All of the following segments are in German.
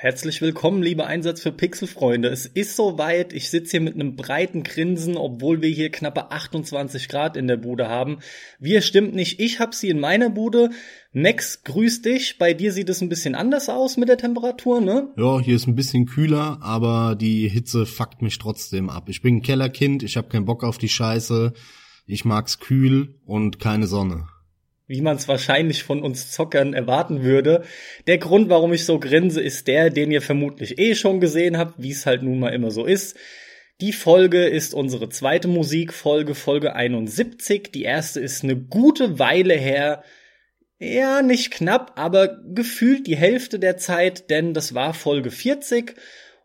Herzlich willkommen, liebe Einsatz für Pixelfreunde. Es ist soweit. Ich sitze hier mit einem breiten Grinsen, obwohl wir hier knappe 28 Grad in der Bude haben. Wir stimmt nicht. Ich hab sie in meiner Bude. Max, grüß dich. Bei dir sieht es ein bisschen anders aus mit der Temperatur, ne? Ja, hier ist ein bisschen kühler, aber die Hitze fuckt mich trotzdem ab. Ich bin ein Kellerkind, ich habe keinen Bock auf die Scheiße. Ich mag's kühl und keine Sonne wie man es wahrscheinlich von uns Zockern erwarten würde. Der Grund, warum ich so grinse, ist der, den ihr vermutlich eh schon gesehen habt, wie es halt nun mal immer so ist. Die Folge ist unsere zweite Musikfolge, Folge 71. Die erste ist eine gute Weile her. Ja, nicht knapp, aber gefühlt die Hälfte der Zeit, denn das war Folge 40.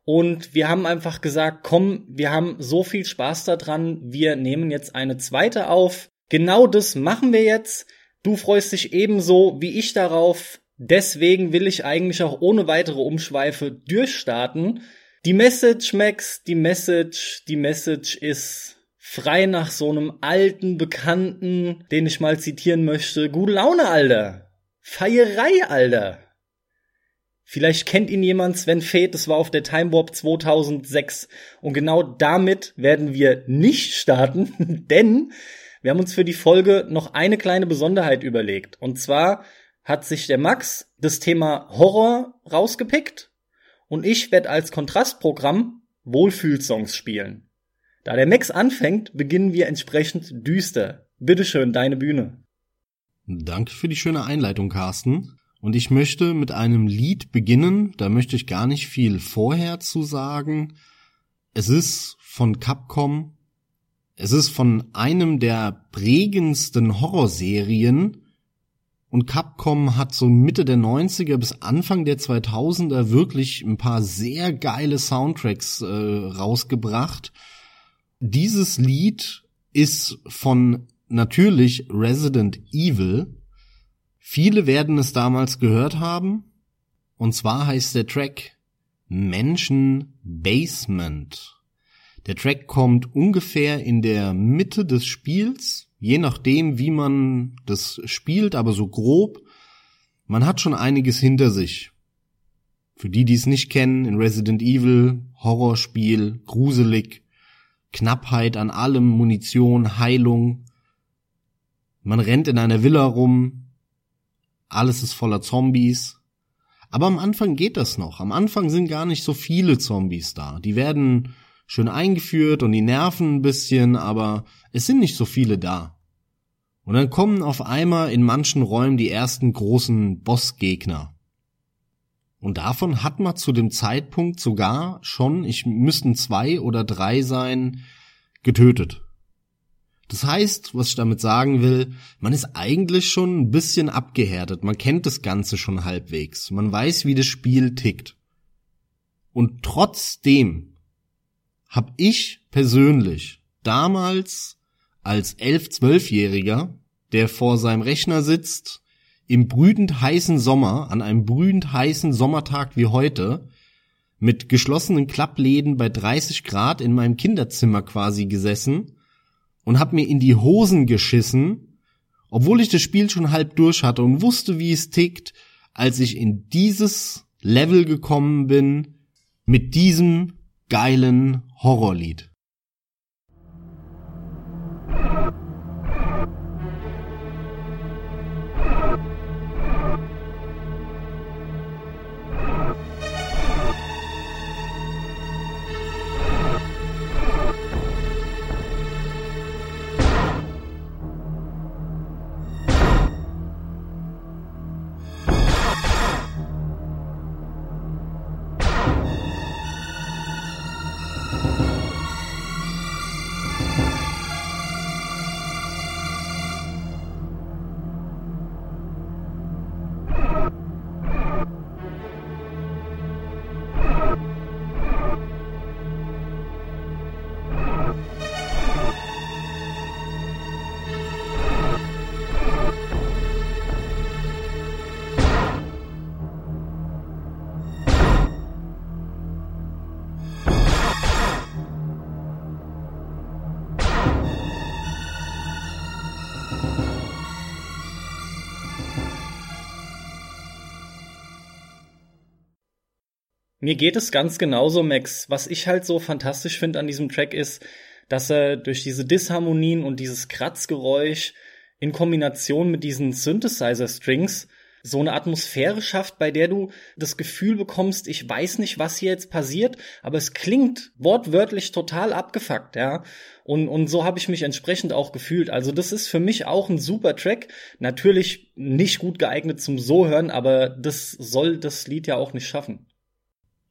Und wir haben einfach gesagt, komm, wir haben so viel Spaß daran, wir nehmen jetzt eine zweite auf. Genau das machen wir jetzt. Du freust dich ebenso wie ich darauf. Deswegen will ich eigentlich auch ohne weitere Umschweife durchstarten. Die Message, Max, die Message, die Message ist frei nach so einem alten Bekannten, den ich mal zitieren möchte. Gute Laune, Alter. Feierei, Alter. Vielleicht kennt ihn jemand, Sven Feth, das war auf der Time Warp 2006. Und genau damit werden wir nicht starten, denn wir haben uns für die Folge noch eine kleine Besonderheit überlegt. Und zwar hat sich der Max das Thema Horror rausgepickt und ich werde als Kontrastprogramm Wohlfühlsongs spielen. Da der Max anfängt, beginnen wir entsprechend düster. Bitteschön, deine Bühne. Danke für die schöne Einleitung, Carsten. Und ich möchte mit einem Lied beginnen. Da möchte ich gar nicht viel vorher zu sagen. Es ist von Capcom es ist von einem der prägendsten Horrorserien und Capcom hat so Mitte der 90er bis Anfang der 2000er wirklich ein paar sehr geile Soundtracks äh, rausgebracht. Dieses Lied ist von natürlich Resident Evil. Viele werden es damals gehört haben. Und zwar heißt der Track Menschen Basement. Der Track kommt ungefähr in der Mitte des Spiels, je nachdem, wie man das spielt, aber so grob. Man hat schon einiges hinter sich. Für die, die es nicht kennen, in Resident Evil, Horrorspiel, gruselig, Knappheit an allem, Munition, Heilung. Man rennt in einer Villa rum, alles ist voller Zombies. Aber am Anfang geht das noch. Am Anfang sind gar nicht so viele Zombies da. Die werden schön eingeführt und die nerven ein bisschen, aber es sind nicht so viele da. Und dann kommen auf einmal in manchen Räumen die ersten großen Bossgegner. Und davon hat man zu dem Zeitpunkt sogar schon, ich müssten zwei oder drei sein, getötet. Das heißt, was ich damit sagen will, man ist eigentlich schon ein bisschen abgehärtet, man kennt das Ganze schon halbwegs, man weiß, wie das Spiel tickt. Und trotzdem habe ich persönlich damals als elf, zwölfjähriger, der vor seinem Rechner sitzt, im brütend heißen Sommer, an einem brütend heißen Sommertag wie heute, mit geschlossenen Klappläden bei 30 Grad in meinem Kinderzimmer quasi gesessen und hab mir in die Hosen geschissen, obwohl ich das Spiel schon halb durch hatte und wusste, wie es tickt, als ich in dieses Level gekommen bin, mit diesem geilen Horrorlied. Mir geht es ganz genauso, Max. Was ich halt so fantastisch finde an diesem Track ist, dass er durch diese Disharmonien und dieses Kratzgeräusch in Kombination mit diesen Synthesizer-Strings so eine Atmosphäre schafft, bei der du das Gefühl bekommst, ich weiß nicht, was hier jetzt passiert, aber es klingt wortwörtlich total abgefuckt, ja. Und, und so habe ich mich entsprechend auch gefühlt. Also das ist für mich auch ein super Track. Natürlich nicht gut geeignet zum So hören, aber das soll das Lied ja auch nicht schaffen.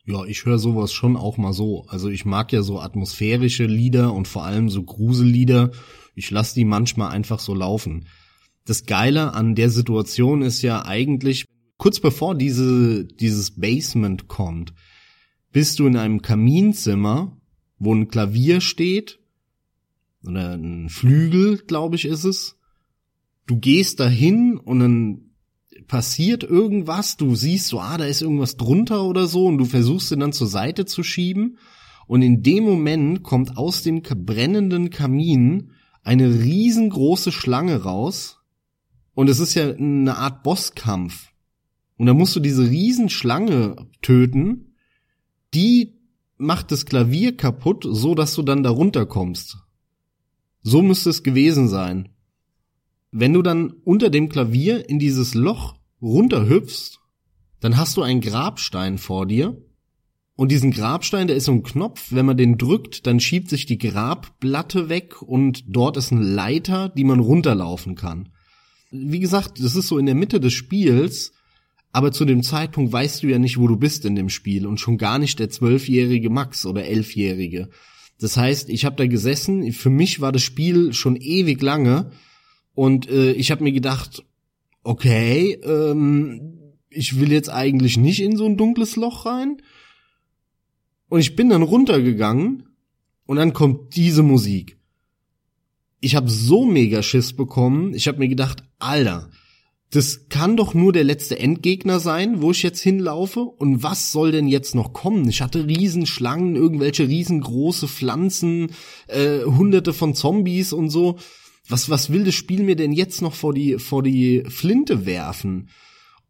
Ja, ich höre sowas schon auch mal so. Also ich mag ja so atmosphärische Lieder und vor allem so Grusellieder. Ich lasse die manchmal einfach so laufen. Das Geile an der Situation ist ja eigentlich, kurz bevor diese, dieses Basement kommt, bist du in einem Kaminzimmer, wo ein Klavier steht, oder ein Flügel, glaube ich, ist es. Du gehst dahin und dann passiert irgendwas, du siehst so, ah, da ist irgendwas drunter oder so und du versuchst ihn dann zur Seite zu schieben und in dem Moment kommt aus dem brennenden Kamin eine riesengroße Schlange raus und es ist ja eine Art Bosskampf und da musst du diese Riesenschlange töten, die macht das Klavier kaputt, so dass du dann darunter kommst. So müsste es gewesen sein. Wenn du dann unter dem Klavier in dieses Loch runterhüpfst, dann hast du einen Grabstein vor dir. Und diesen Grabstein, der ist so ein Knopf, wenn man den drückt, dann schiebt sich die Grabplatte weg und dort ist eine Leiter, die man runterlaufen kann. Wie gesagt, das ist so in der Mitte des Spiels, aber zu dem Zeitpunkt weißt du ja nicht, wo du bist in dem Spiel und schon gar nicht der zwölfjährige Max oder elfjährige. Das heißt, ich habe da gesessen, für mich war das Spiel schon ewig lange und äh, ich habe mir gedacht, okay, ähm, ich will jetzt eigentlich nicht in so ein dunkles Loch rein. Und ich bin dann runtergegangen und dann kommt diese Musik. Ich habe so mega Schiss bekommen. Ich habe mir gedacht, Alter, das kann doch nur der letzte Endgegner sein, wo ich jetzt hinlaufe. Und was soll denn jetzt noch kommen? Ich hatte Riesenschlangen, irgendwelche riesengroße Pflanzen, äh, hunderte von Zombies und so was, was will das Spiel mir denn jetzt noch vor die, vor die Flinte werfen?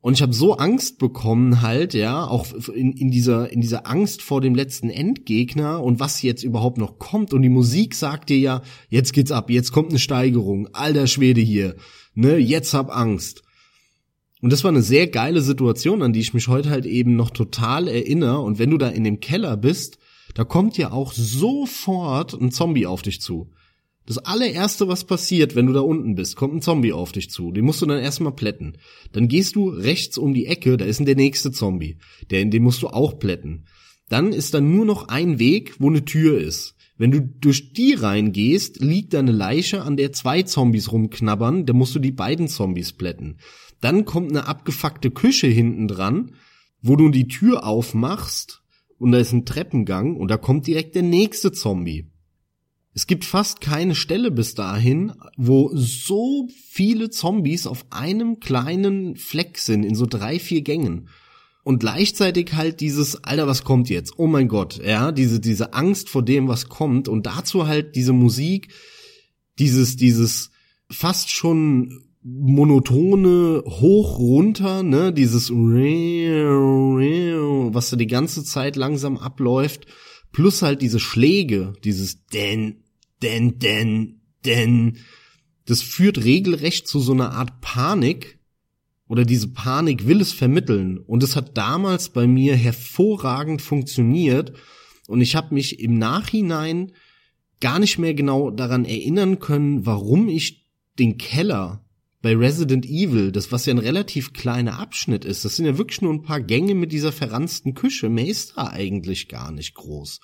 Und ich habe so Angst bekommen halt, ja, auch in, in dieser in dieser Angst vor dem letzten Endgegner und was jetzt überhaupt noch kommt. Und die Musik sagt dir ja, jetzt geht's ab, jetzt kommt eine Steigerung, alter Schwede hier, ne, jetzt hab Angst. Und das war eine sehr geile Situation, an die ich mich heute halt eben noch total erinnere. Und wenn du da in dem Keller bist, da kommt ja auch sofort ein Zombie auf dich zu. Das allererste, was passiert, wenn du da unten bist, kommt ein Zombie auf dich zu. Den musst du dann erstmal plätten. Dann gehst du rechts um die Ecke, da ist der nächste Zombie. Der, den musst du auch plätten. Dann ist dann nur noch ein Weg, wo eine Tür ist. Wenn du durch die reingehst, liegt da eine Leiche, an der zwei Zombies rumknabbern, da musst du die beiden Zombies plätten. Dann kommt eine abgefuckte Küche hinten dran, wo du die Tür aufmachst und da ist ein Treppengang und da kommt direkt der nächste Zombie. Es gibt fast keine Stelle bis dahin, wo so viele Zombies auf einem kleinen Fleck sind, in so drei, vier Gängen. Und gleichzeitig halt dieses, Alter, was kommt jetzt? Oh mein Gott, ja, diese, diese Angst vor dem, was kommt. Und dazu halt diese Musik, dieses, dieses fast schon monotone hoch runter, ne, dieses was da die ganze Zeit langsam abläuft, plus halt diese Schläge, dieses denn denn, denn, denn, das führt regelrecht zu so einer Art Panik, oder diese Panik will es vermitteln. Und es hat damals bei mir hervorragend funktioniert. Und ich habe mich im Nachhinein gar nicht mehr genau daran erinnern können, warum ich den Keller bei Resident Evil, das was ja ein relativ kleiner Abschnitt ist, das sind ja wirklich nur ein paar Gänge mit dieser verranzten Küche, mehr ist da eigentlich gar nicht groß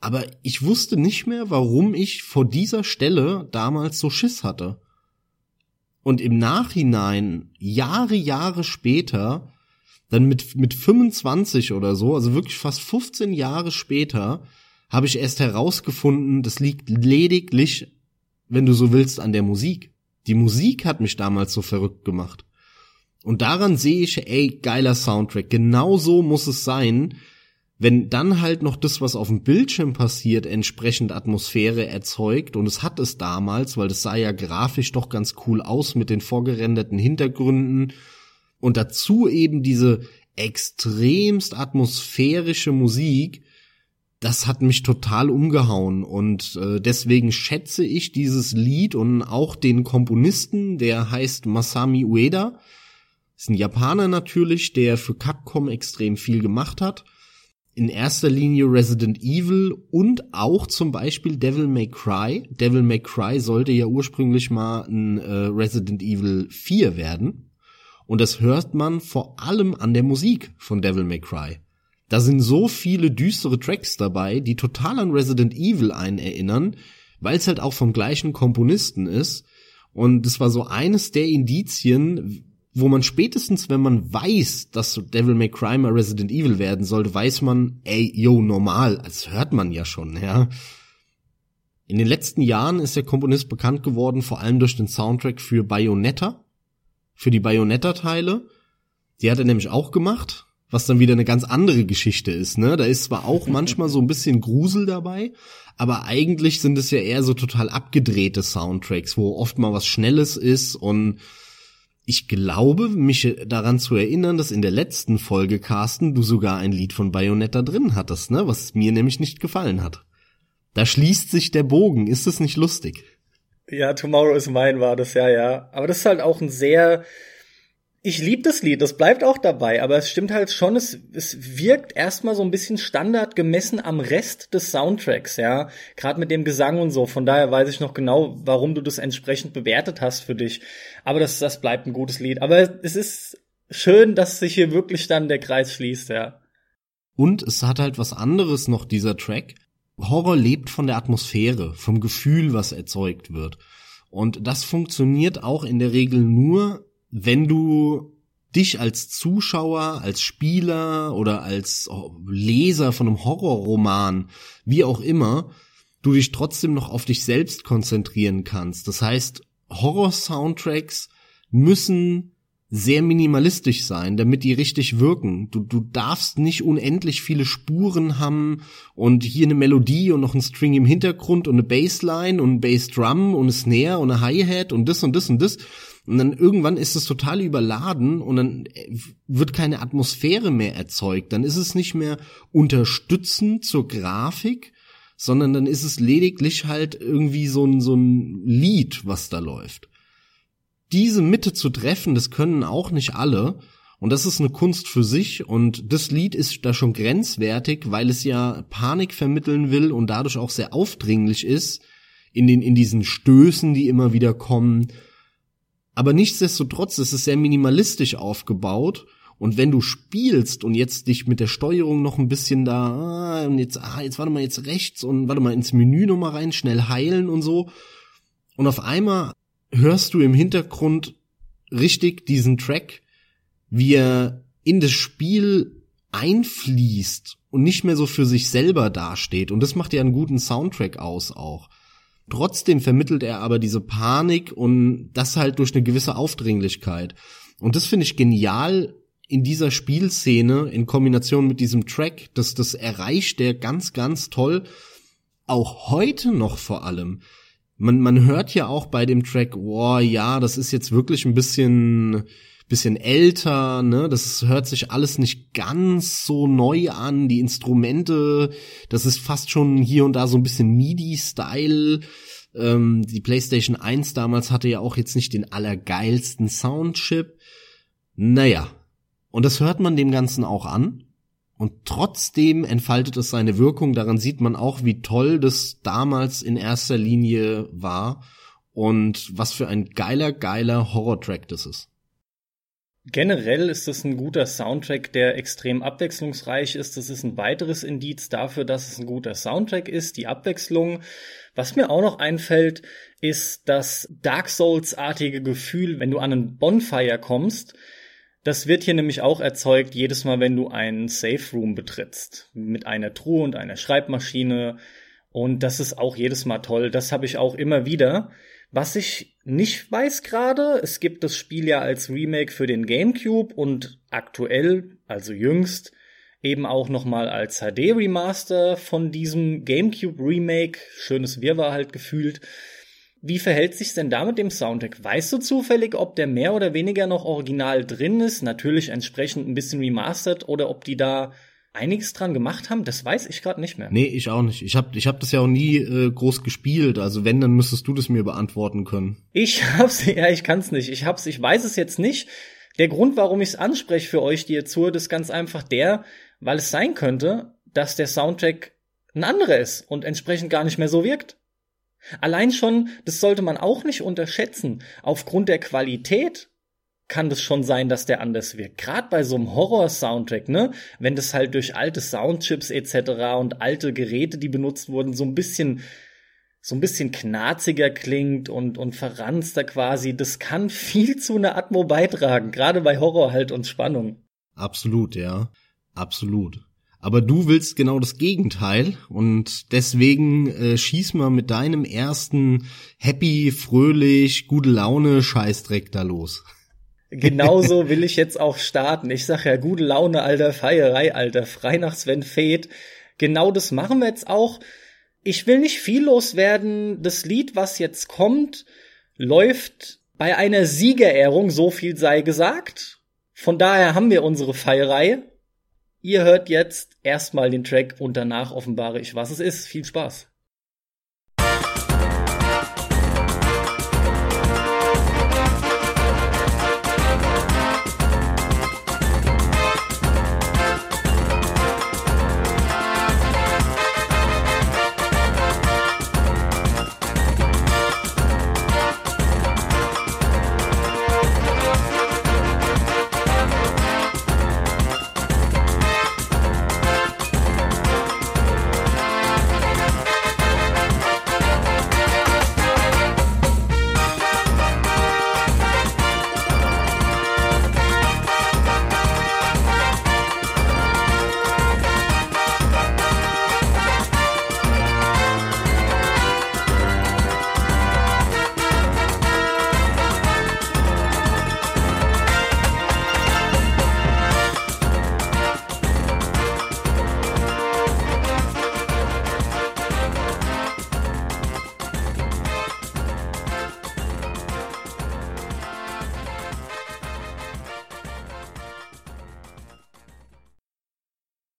aber ich wusste nicht mehr, warum ich vor dieser Stelle damals so Schiss hatte. Und im Nachhinein, Jahre, Jahre später, dann mit, mit 25 oder so, also wirklich fast 15 Jahre später, habe ich erst herausgefunden, das liegt lediglich, wenn du so willst, an der Musik. Die Musik hat mich damals so verrückt gemacht. Und daran sehe ich, ey, geiler Soundtrack. Genau so muss es sein, wenn dann halt noch das, was auf dem Bildschirm passiert, entsprechend Atmosphäre erzeugt, und es hat es damals, weil das sah ja grafisch doch ganz cool aus mit den vorgerenderten Hintergründen, und dazu eben diese extremst atmosphärische Musik, das hat mich total umgehauen und äh, deswegen schätze ich dieses Lied und auch den Komponisten, der heißt Masami Ueda. Ist ein Japaner natürlich, der für Capcom extrem viel gemacht hat. In erster Linie Resident Evil und auch zum Beispiel Devil May Cry. Devil May Cry sollte ja ursprünglich mal ein äh, Resident Evil 4 werden. Und das hört man vor allem an der Musik von Devil May Cry. Da sind so viele düstere Tracks dabei, die total an Resident Evil einen erinnern, weil es halt auch vom gleichen Komponisten ist. Und das war so eines der Indizien, wo man spätestens, wenn man weiß, dass Devil May Cry mal Resident Evil werden sollte, weiß man, ey, yo, normal, das hört man ja schon, ja. In den letzten Jahren ist der Komponist bekannt geworden, vor allem durch den Soundtrack für Bayonetta, für die Bayonetta-Teile. Die hat er nämlich auch gemacht was dann wieder eine ganz andere Geschichte ist, ne? Da ist zwar auch manchmal so ein bisschen Grusel dabei, aber eigentlich sind es ja eher so total abgedrehte Soundtracks, wo oft mal was Schnelles ist und ich glaube, mich daran zu erinnern, dass in der letzten Folge, Carsten, du sogar ein Lied von Bayonetta drin hattest, ne? Was mir nämlich nicht gefallen hat. Da schließt sich der Bogen. Ist es nicht lustig? Ja, Tomorrow is Mine war das, ja, ja. Aber das ist halt auch ein sehr, ich liebe das Lied, das bleibt auch dabei, aber es stimmt halt schon, es, es wirkt erstmal so ein bisschen Standard gemessen am Rest des Soundtracks, ja. Gerade mit dem Gesang und so. Von daher weiß ich noch genau, warum du das entsprechend bewertet hast für dich. Aber das, das bleibt ein gutes Lied. Aber es ist schön, dass sich hier wirklich dann der Kreis schließt, ja. Und es hat halt was anderes noch, dieser Track. Horror lebt von der Atmosphäre, vom Gefühl, was erzeugt wird. Und das funktioniert auch in der Regel nur, wenn du dich als Zuschauer, als Spieler oder als Leser von einem Horrorroman, wie auch immer, du dich trotzdem noch auf dich selbst konzentrieren kannst. Das heißt, Horror-Soundtracks müssen sehr minimalistisch sein, damit die richtig wirken. Du, du darfst nicht unendlich viele Spuren haben und hier eine Melodie und noch ein String im Hintergrund und eine Bassline und ein Bassdrum und eine Snare und eine Hi-Hat und das und das und das, und dann irgendwann ist es total überladen und dann wird keine Atmosphäre mehr erzeugt. Dann ist es nicht mehr unterstützend zur Grafik, sondern dann ist es lediglich halt irgendwie so ein, so ein Lied, was da läuft. Diese Mitte zu treffen, das können auch nicht alle. Und das ist eine Kunst für sich. Und das Lied ist da schon grenzwertig, weil es ja Panik vermitteln will und dadurch auch sehr aufdringlich ist in den, in diesen Stößen, die immer wieder kommen aber nichtsdestotrotz ist es sehr minimalistisch aufgebaut. Und wenn du spielst und jetzt dich mit der Steuerung noch ein bisschen da, ah, und jetzt, ah, jetzt warte mal jetzt rechts und warte mal ins Menü nochmal rein, schnell heilen und so. Und auf einmal hörst du im Hintergrund richtig diesen Track, wie er in das Spiel einfließt und nicht mehr so für sich selber dasteht. Und das macht ja einen guten Soundtrack aus auch. Trotzdem vermittelt er aber diese Panik und das halt durch eine gewisse Aufdringlichkeit. Und das finde ich genial in dieser Spielszene in Kombination mit diesem Track. Das, das erreicht der ganz, ganz toll. Auch heute noch vor allem. Man, man hört ja auch bei dem Track, boah, ja, das ist jetzt wirklich ein bisschen, bisschen älter, ne? Das hört sich alles nicht ganz so neu an. Die Instrumente, das ist fast schon hier und da so ein bisschen MIDI-Style. Ähm, die PlayStation 1 damals hatte ja auch jetzt nicht den allergeilsten Soundchip. Naja. Und das hört man dem Ganzen auch an. Und trotzdem entfaltet es seine Wirkung. Daran sieht man auch, wie toll das damals in erster Linie war. Und was für ein geiler, geiler Horror-Track das ist. Generell ist es ein guter Soundtrack, der extrem abwechslungsreich ist. Das ist ein weiteres Indiz dafür, dass es ein guter Soundtrack ist, die Abwechslung. Was mir auch noch einfällt, ist das Dark Souls-artige Gefühl, wenn du an einen Bonfire kommst. Das wird hier nämlich auch erzeugt, jedes Mal, wenn du einen Safe Room betrittst. Mit einer Truhe und einer Schreibmaschine. Und das ist auch jedes Mal toll. Das habe ich auch immer wieder. Was ich nicht weiß gerade, es gibt das Spiel ja als Remake für den GameCube und aktuell, also jüngst, eben auch nochmal als HD Remaster von diesem GameCube Remake. Schönes Wirrwarr halt gefühlt. Wie verhält sich's denn da mit dem Soundtrack? Weißt du zufällig, ob der mehr oder weniger noch original drin ist? Natürlich entsprechend ein bisschen remastered oder ob die da einiges dran gemacht haben? Das weiß ich gerade nicht mehr. Nee, ich auch nicht. Ich habe ich hab das ja auch nie äh, groß gespielt. Also wenn, dann müsstest du das mir beantworten können. Ich hab's, ja, ich kann's nicht. Ich hab's, ich weiß es jetzt nicht. Der Grund, warum ich's anspreche für euch, die ihr zuhört, ist ganz einfach der, weil es sein könnte, dass der Soundtrack ein anderer ist und entsprechend gar nicht mehr so wirkt. Allein schon, das sollte man auch nicht unterschätzen. Aufgrund der Qualität kann das schon sein, dass der anders wirkt. Gerade bei so einem Horror-Soundtrack, ne? Wenn das halt durch alte Soundchips etc. und alte Geräte, die benutzt wurden, so ein bisschen so ein bisschen knarziger klingt und, und verranster quasi, das kann viel zu einer Atmo beitragen, gerade bei Horror halt und Spannung. Absolut, ja. Absolut. Aber du willst genau das Gegenteil und deswegen äh, schieß mal mit deinem ersten happy, fröhlich, gute Laune Scheißdreck da los. Genauso will ich jetzt auch starten. Ich sag ja, gute Laune, alter Feierei, alter, frei nach Sven Feth. Genau das machen wir jetzt auch. Ich will nicht viel loswerden. Das Lied, was jetzt kommt, läuft bei einer Siegerehrung, so viel sei gesagt. Von daher haben wir unsere Feierei Ihr hört jetzt erstmal den Track und danach offenbare ich, was es ist. Viel Spaß.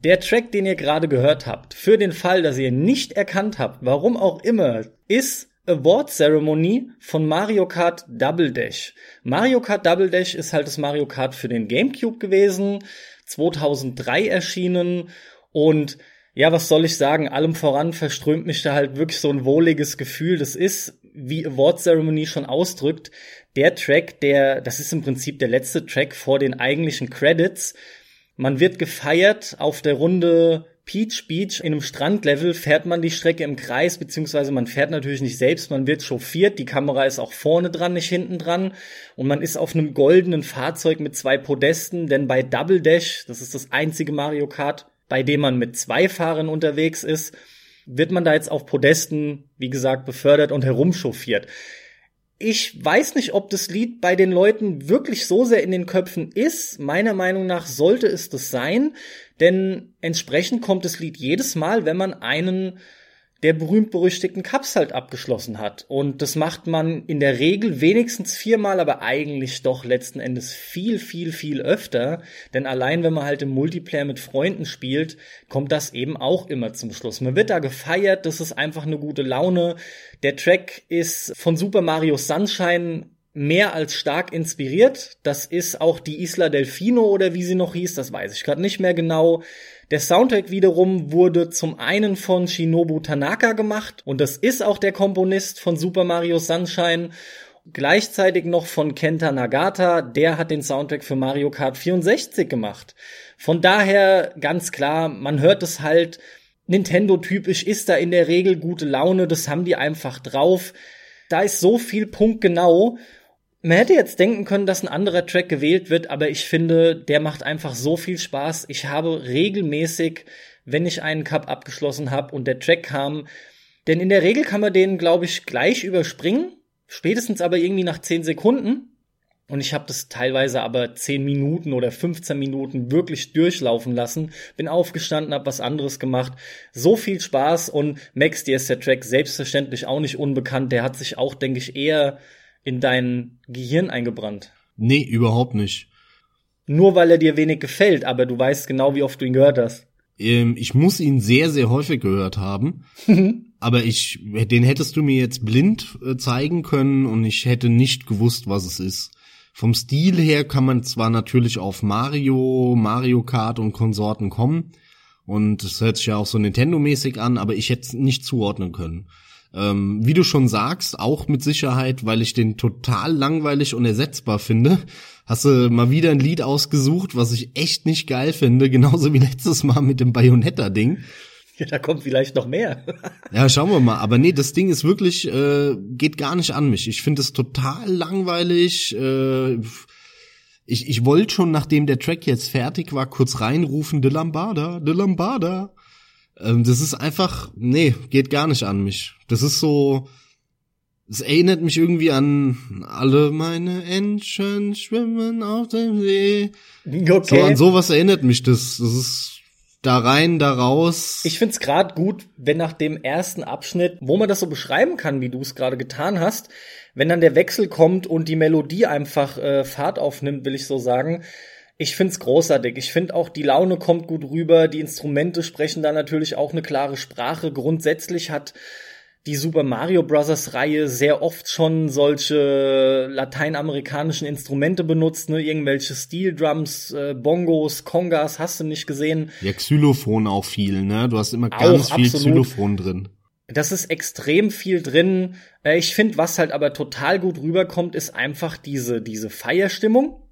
Der Track, den ihr gerade gehört habt, für den Fall, dass ihr nicht erkannt habt, warum auch immer, ist Award Ceremony von Mario Kart Double Dash. Mario Kart Double Dash ist halt das Mario Kart für den GameCube gewesen, 2003 erschienen und ja, was soll ich sagen? Allem voran verströmt mich da halt wirklich so ein wohliges Gefühl. Das ist, wie Award Ceremony schon ausdrückt, der Track, der, das ist im Prinzip der letzte Track vor den eigentlichen Credits. Man wird gefeiert auf der Runde Peach Beach. In einem Strandlevel fährt man die Strecke im Kreis, beziehungsweise man fährt natürlich nicht selbst, man wird chauffiert, die Kamera ist auch vorne dran, nicht hinten dran. Und man ist auf einem goldenen Fahrzeug mit zwei Podesten, denn bei Double Dash, das ist das einzige Mario Kart, bei dem man mit zwei Fahrern unterwegs ist, wird man da jetzt auf Podesten, wie gesagt, befördert und herumchauffiert ich weiß nicht, ob das Lied bei den Leuten wirklich so sehr in den Köpfen ist. Meiner Meinung nach sollte es das sein, denn entsprechend kommt das Lied jedes Mal, wenn man einen der berühmt-berüchtigten Cups halt abgeschlossen hat. Und das macht man in der Regel wenigstens viermal, aber eigentlich doch letzten Endes viel, viel, viel öfter. Denn allein wenn man halt im Multiplayer mit Freunden spielt, kommt das eben auch immer zum Schluss. Man wird da gefeiert, das ist einfach eine gute Laune. Der Track ist von Super Mario Sunshine mehr als stark inspiriert. Das ist auch die Isla Delfino oder wie sie noch hieß, das weiß ich gerade nicht mehr genau. Der Soundtrack wiederum wurde zum einen von Shinobu Tanaka gemacht und das ist auch der Komponist von Super Mario Sunshine. Gleichzeitig noch von Kenta Nagata, der hat den Soundtrack für Mario Kart 64 gemacht. Von daher ganz klar, man hört es halt, Nintendo-typisch ist da in der Regel gute Laune, das haben die einfach drauf. Da ist so viel punktgenau man hätte jetzt denken können, dass ein anderer Track gewählt wird, aber ich finde, der macht einfach so viel Spaß. Ich habe regelmäßig, wenn ich einen Cup abgeschlossen habe und der Track kam, denn in der Regel kann man den, glaube ich, gleich überspringen, spätestens aber irgendwie nach 10 Sekunden. Und ich habe das teilweise aber 10 Minuten oder 15 Minuten wirklich durchlaufen lassen, bin aufgestanden, habe was anderes gemacht. So viel Spaß und Max, dir ist der Track selbstverständlich auch nicht unbekannt. Der hat sich auch, denke ich, eher in dein Gehirn eingebrannt. Nee, überhaupt nicht. Nur weil er dir wenig gefällt, aber du weißt genau, wie oft du ihn gehört hast. Ähm, ich muss ihn sehr, sehr häufig gehört haben. aber ich, den hättest du mir jetzt blind äh, zeigen können und ich hätte nicht gewusst, was es ist. Vom Stil her kann man zwar natürlich auf Mario, Mario Kart und Konsorten kommen. Und es hört sich ja auch so Nintendo-mäßig an, aber ich hätte es nicht zuordnen können. Ähm, wie du schon sagst, auch mit Sicherheit, weil ich den total langweilig und ersetzbar finde. Hast du mal wieder ein Lied ausgesucht, was ich echt nicht geil finde, genauso wie letztes Mal mit dem Bayonetta-Ding. Ja, da kommt vielleicht noch mehr. ja, schauen wir mal. Aber nee, das Ding ist wirklich, äh, geht gar nicht an mich. Ich finde es total langweilig. Äh, ich, ich wollte schon, nachdem der Track jetzt fertig war, kurz reinrufen, De Lambada, De Lambada. Ähm, das ist einfach, nee, geht gar nicht an mich. Das ist so, es erinnert mich irgendwie an alle meine Entchen schwimmen auf dem See. Okay. So an sowas erinnert mich das. Das ist da rein, da raus. Ich find's gerade gut, wenn nach dem ersten Abschnitt, wo man das so beschreiben kann, wie du es gerade getan hast, wenn dann der Wechsel kommt und die Melodie einfach äh, Fahrt aufnimmt, will ich so sagen, ich find's großartig. Ich find auch, die Laune kommt gut rüber. Die Instrumente sprechen da natürlich auch eine klare Sprache. Grundsätzlich hat die Super Mario Bros. Reihe sehr oft schon solche lateinamerikanischen Instrumente benutzt, ne? Irgendwelche Steel Drums, äh, Bongos, Congas, hast du nicht gesehen. Ja, Xylophon auch viel, ne? Du hast immer ganz auch, viel absolut. Xylophon drin. Das ist extrem viel drin. Äh, ich finde, was halt aber total gut rüberkommt, ist einfach diese, diese Feierstimmung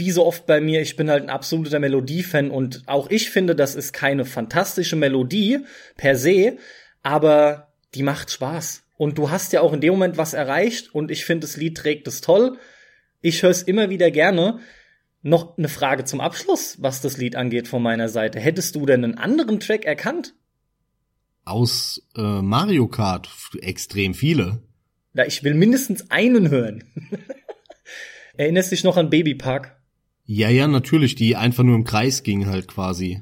wie so oft bei mir, ich bin halt ein absoluter Melodiefan und auch ich finde, das ist keine fantastische Melodie per se, aber die macht Spaß. Und du hast ja auch in dem Moment was erreicht und ich finde, das Lied trägt es toll. Ich höre es immer wieder gerne. Noch eine Frage zum Abschluss, was das Lied angeht von meiner Seite. Hättest du denn einen anderen Track erkannt? Aus äh, Mario Kart extrem viele. Ja, ich will mindestens einen hören. Erinnerst dich noch an Baby Park? Ja, ja, natürlich, die einfach nur im Kreis ging halt quasi.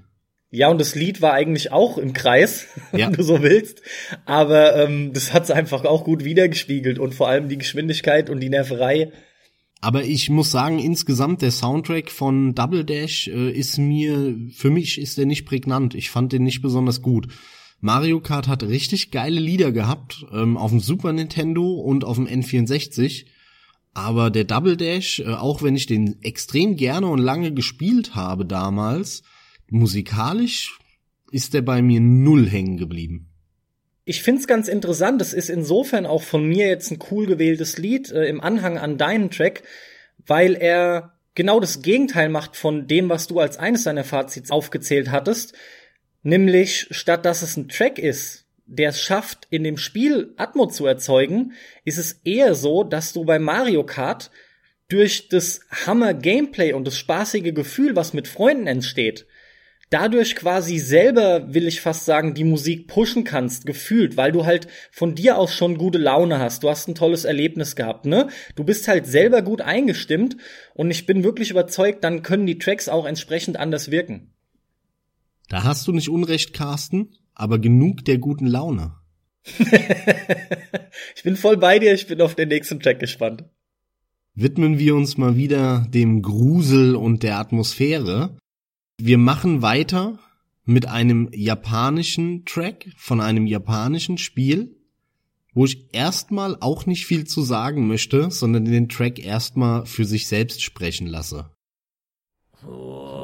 Ja, und das Lied war eigentlich auch im Kreis, ja. wenn du so willst. Aber ähm, das hat's einfach auch gut wiedergespiegelt und vor allem die Geschwindigkeit und die Nerverei. Aber ich muss sagen, insgesamt der Soundtrack von Double Dash äh, ist mir, für mich ist der nicht prägnant. Ich fand den nicht besonders gut. Mario Kart hat richtig geile Lieder gehabt, ähm, auf dem Super Nintendo und auf dem N64. Aber der Double Dash, äh, auch wenn ich den extrem gerne und lange gespielt habe damals, musikalisch ist der bei mir null hängen geblieben. Ich find's ganz interessant. Es ist insofern auch von mir jetzt ein cool gewähltes Lied äh, im Anhang an deinen Track, weil er genau das Gegenteil macht von dem, was du als eines deiner Fazits aufgezählt hattest. Nämlich, statt dass es ein Track ist, der es schafft, in dem Spiel Atmo zu erzeugen, ist es eher so, dass du bei Mario Kart durch das Hammer Gameplay und das spaßige Gefühl, was mit Freunden entsteht, dadurch quasi selber, will ich fast sagen, die Musik pushen kannst, gefühlt, weil du halt von dir aus schon gute Laune hast. Du hast ein tolles Erlebnis gehabt, ne? Du bist halt selber gut eingestimmt und ich bin wirklich überzeugt, dann können die Tracks auch entsprechend anders wirken. Da hast du nicht Unrecht, Carsten aber genug der guten Laune. ich bin voll bei dir, ich bin auf den nächsten Track gespannt. Widmen wir uns mal wieder dem Grusel und der Atmosphäre. Wir machen weiter mit einem japanischen Track von einem japanischen Spiel, wo ich erstmal auch nicht viel zu sagen möchte, sondern den Track erstmal für sich selbst sprechen lasse. Oh.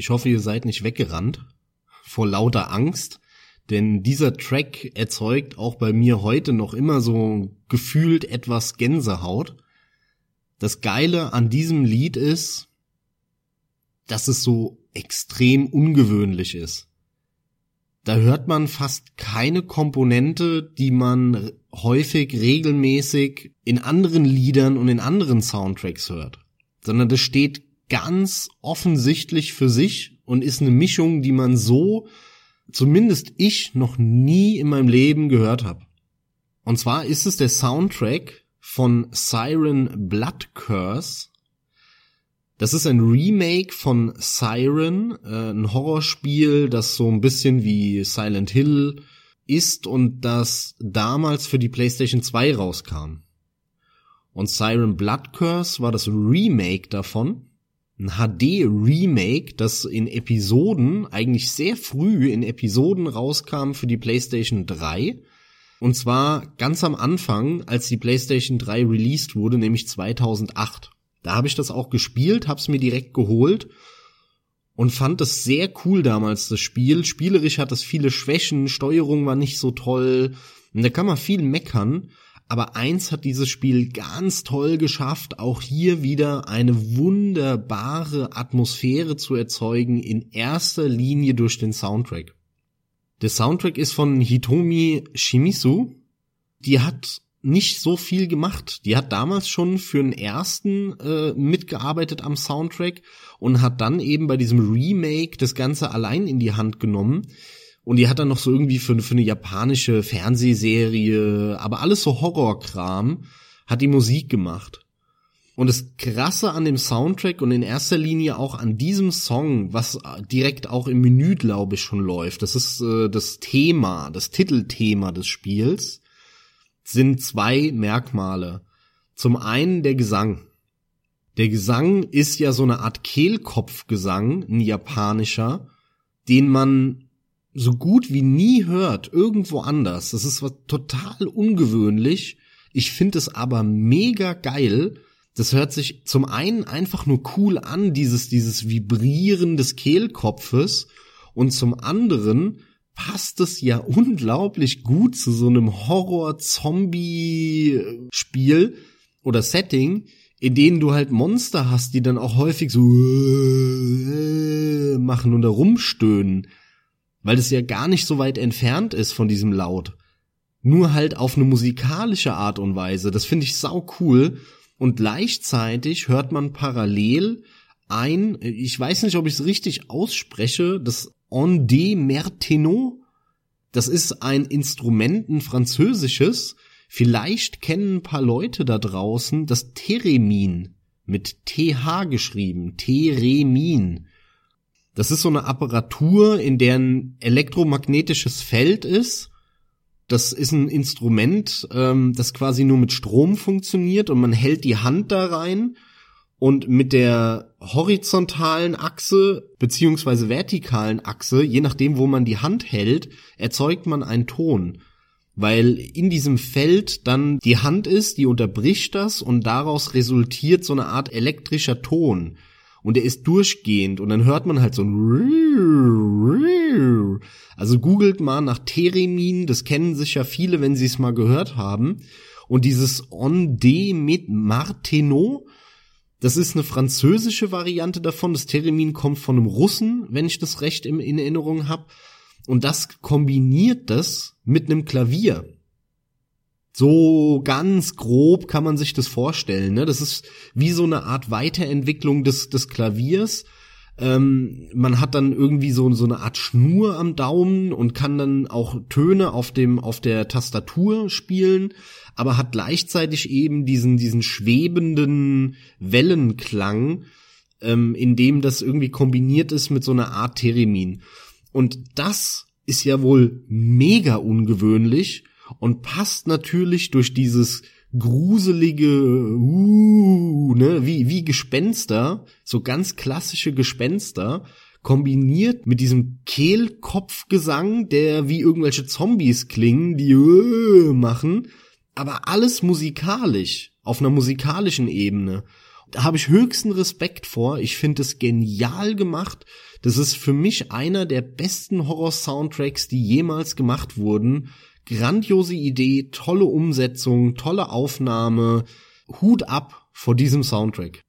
Ich hoffe, ihr seid nicht weggerannt vor lauter Angst, denn dieser Track erzeugt auch bei mir heute noch immer so gefühlt etwas Gänsehaut. Das Geile an diesem Lied ist, dass es so extrem ungewöhnlich ist. Da hört man fast keine Komponente, die man häufig regelmäßig in anderen Liedern und in anderen Soundtracks hört, sondern das steht ganz offensichtlich für sich und ist eine Mischung, die man so, zumindest ich, noch nie in meinem Leben gehört habe. Und zwar ist es der Soundtrack von Siren Blood Curse das ist ein Remake von Siren, äh, ein Horrorspiel, das so ein bisschen wie Silent Hill ist und das damals für die PlayStation 2 rauskam. Und Siren Blood Curse war das Remake davon. Ein HD-Remake, das in Episoden, eigentlich sehr früh in Episoden rauskam für die PlayStation 3. Und zwar ganz am Anfang, als die PlayStation 3 released wurde, nämlich 2008. Da habe ich das auch gespielt, hab's mir direkt geholt und fand es sehr cool damals, das Spiel. Spielerisch hat es viele Schwächen, Steuerung war nicht so toll. Und da kann man viel meckern. Aber eins hat dieses Spiel ganz toll geschafft, auch hier wieder eine wunderbare Atmosphäre zu erzeugen, in erster Linie durch den Soundtrack. Der Soundtrack ist von Hitomi Shimizu. Die hat nicht so viel gemacht. Die hat damals schon für den ersten äh, mitgearbeitet am Soundtrack und hat dann eben bei diesem Remake das Ganze allein in die Hand genommen. Und die hat dann noch so irgendwie für, für eine japanische Fernsehserie, aber alles so Horrorkram, hat die Musik gemacht. Und das Krasse an dem Soundtrack und in erster Linie auch an diesem Song, was direkt auch im Menü, glaube ich, schon läuft, das ist äh, das Thema, das Titelthema des Spiels sind zwei Merkmale. Zum einen der Gesang. Der Gesang ist ja so eine Art Kehlkopfgesang, ein japanischer, den man so gut wie nie hört, irgendwo anders. Das ist was total ungewöhnlich. Ich finde es aber mega geil. Das hört sich zum einen einfach nur cool an, dieses, dieses Vibrieren des Kehlkopfes. Und zum anderen passt es ja unglaublich gut zu so einem Horror-Zombie-Spiel oder Setting, in denen du halt Monster hast, die dann auch häufig so machen und da rumstöhnen, weil es ja gar nicht so weit entfernt ist von diesem Laut. Nur halt auf eine musikalische Art und Weise. Das finde ich sau cool. Und gleichzeitig hört man parallel ein, ich weiß nicht, ob ich es richtig ausspreche, das On de Mertenot. Das ist ein Instrument, ein französisches. Vielleicht kennen ein paar Leute da draußen das Theremin mit TH geschrieben. Theremin. Das ist so eine Apparatur, in der ein elektromagnetisches Feld ist. Das ist ein Instrument, ähm, das quasi nur mit Strom funktioniert und man hält die Hand da rein und mit der horizontalen Achse beziehungsweise vertikalen Achse, je nachdem, wo man die Hand hält, erzeugt man einen Ton. Weil in diesem Feld dann die Hand ist, die unterbricht das und daraus resultiert so eine Art elektrischer Ton. Und der ist durchgehend und dann hört man halt so ein Also googelt mal nach Theremin, das kennen sich ja viele, wenn sie es mal gehört haben. Und dieses On D mit Martino, das ist eine französische Variante davon. Das Theremin kommt von einem Russen, wenn ich das recht in Erinnerung habe. Und das kombiniert das mit einem Klavier. So ganz grob kann man sich das vorstellen. Ne? Das ist wie so eine Art Weiterentwicklung des, des Klaviers ähm, man hat dann irgendwie so, so eine Art Schnur am Daumen und kann dann auch Töne auf dem, auf der Tastatur spielen, aber hat gleichzeitig eben diesen, diesen schwebenden Wellenklang, ähm, in dem das irgendwie kombiniert ist mit so einer Art Theremin. Und das ist ja wohl mega ungewöhnlich und passt natürlich durch dieses gruselige, uh, ne, wie, wie Gespenster, so ganz klassische Gespenster, kombiniert mit diesem Kehlkopfgesang, der wie irgendwelche Zombies klingen, die uh, machen, aber alles musikalisch, auf einer musikalischen Ebene. Da habe ich höchsten Respekt vor. Ich finde es genial gemacht. Das ist für mich einer der besten Horror-Soundtracks, die jemals gemacht wurden. Grandiose Idee, tolle Umsetzung, tolle Aufnahme. Hut ab vor diesem Soundtrack.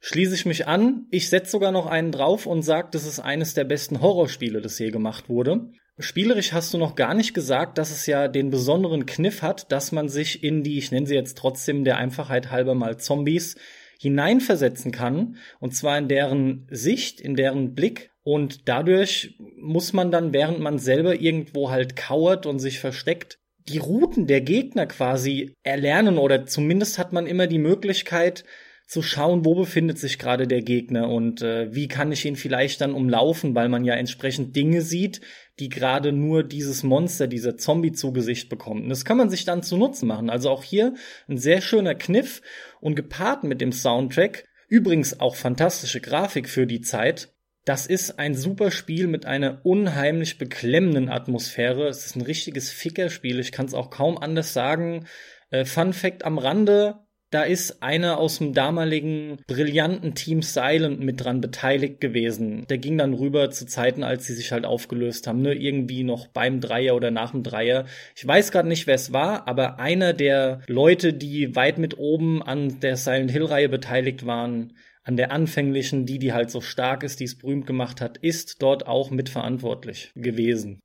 Schließe ich mich an. Ich setze sogar noch einen drauf und sage, das ist eines der besten Horrorspiele, das je gemacht wurde. Spielerisch hast du noch gar nicht gesagt, dass es ja den besonderen Kniff hat, dass man sich in die, ich nenne sie jetzt trotzdem der Einfachheit halber mal Zombies, hineinversetzen kann, und zwar in deren Sicht, in deren Blick, und dadurch muss man dann, während man selber irgendwo halt kauert und sich versteckt, die Routen der Gegner quasi erlernen oder zumindest hat man immer die Möglichkeit, zu schauen, wo befindet sich gerade der Gegner und äh, wie kann ich ihn vielleicht dann umlaufen, weil man ja entsprechend Dinge sieht, die gerade nur dieses Monster, dieser Zombie zu Gesicht bekommt. Und das kann man sich dann zu Nutzen machen. Also auch hier ein sehr schöner Kniff und gepaart mit dem Soundtrack, übrigens auch fantastische Grafik für die Zeit. Das ist ein super Spiel mit einer unheimlich beklemmenden Atmosphäre. Es ist ein richtiges Fickerspiel. Ich kann es auch kaum anders sagen. Äh, Fun Fact am Rande, da ist einer aus dem damaligen brillanten Team Silent mit dran beteiligt gewesen. Der ging dann rüber zu Zeiten, als sie sich halt aufgelöst haben, ne? irgendwie noch beim Dreier oder nach dem Dreier. Ich weiß gerade nicht, wer es war, aber einer der Leute, die weit mit oben an der Silent Hill Reihe beteiligt waren, an der anfänglichen, die, die halt so stark ist, die es berühmt gemacht hat, ist dort auch mitverantwortlich gewesen.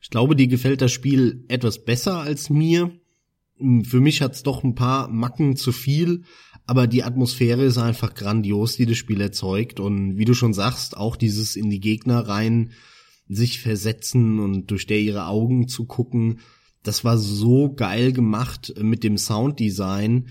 Ich glaube, dir gefällt das Spiel etwas besser als mir. Hm, für mich hat's doch ein paar Macken zu viel, aber die Atmosphäre ist einfach grandios, die das Spiel erzeugt. Und wie du schon sagst, auch dieses in die Gegner rein sich versetzen und durch der ihre Augen zu gucken, das war so geil gemacht mit dem Sounddesign,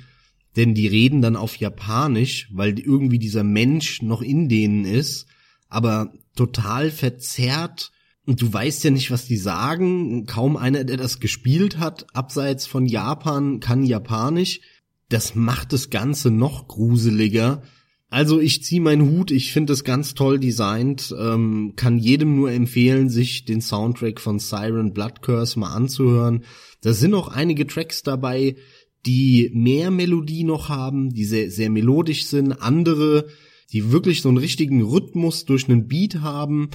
denn die reden dann auf Japanisch, weil irgendwie dieser Mensch noch in denen ist, aber total verzerrt und du weißt ja nicht, was die sagen. Kaum einer, der das gespielt hat, abseits von Japan, kann Japanisch. Das macht das Ganze noch gruseliger. Also ich zieh meinen Hut, ich finde es ganz toll designt, ähm, kann jedem nur empfehlen, sich den Soundtrack von Siren Blood Curse mal anzuhören. Da sind auch einige Tracks dabei, die mehr Melodie noch haben, die sehr, sehr melodisch sind, andere, die wirklich so einen richtigen Rhythmus durch einen Beat haben.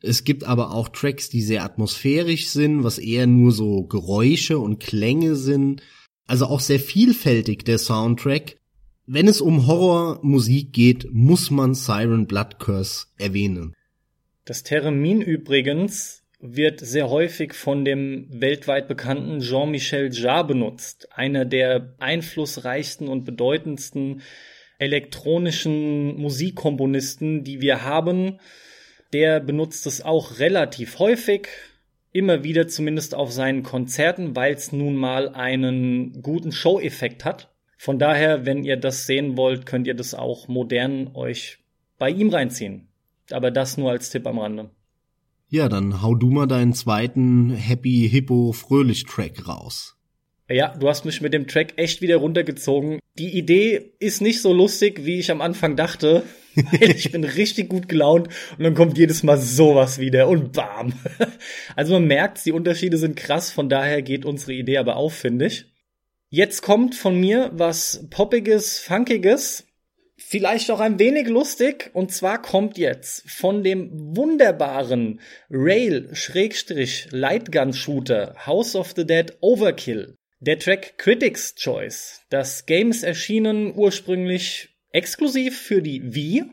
Es gibt aber auch Tracks, die sehr atmosphärisch sind, was eher nur so Geräusche und Klänge sind. Also auch sehr vielfältig der Soundtrack. Wenn es um Horrormusik geht, muss man Siren Blood Curse erwähnen. Das Termin übrigens wird sehr häufig von dem weltweit bekannten Jean-Michel Jarre benutzt, einer der einflussreichsten und bedeutendsten elektronischen Musikkomponisten, die wir haben der benutzt es auch relativ häufig, immer wieder zumindest auf seinen Konzerten, weil es nun mal einen guten Show-Effekt hat. Von daher, wenn ihr das sehen wollt, könnt ihr das auch modern euch bei ihm reinziehen. Aber das nur als Tipp am Rande. Ja, dann hau du mal deinen zweiten Happy Hippo Fröhlich Track raus. Ja, du hast mich mit dem Track echt wieder runtergezogen. Die Idee ist nicht so lustig, wie ich am Anfang dachte. ich bin richtig gut gelaunt und dann kommt jedes Mal sowas wieder und bam. Also man merkt, die Unterschiede sind krass, von daher geht unsere Idee aber auf, finde ich. Jetzt kommt von mir was Poppiges, Funkiges, vielleicht auch ein wenig lustig, und zwar kommt jetzt von dem wunderbaren Rail-Lightgun-Shooter House of the Dead Overkill. Der Track Critics Choice. Das Game ist erschienen ursprünglich exklusiv für die Wii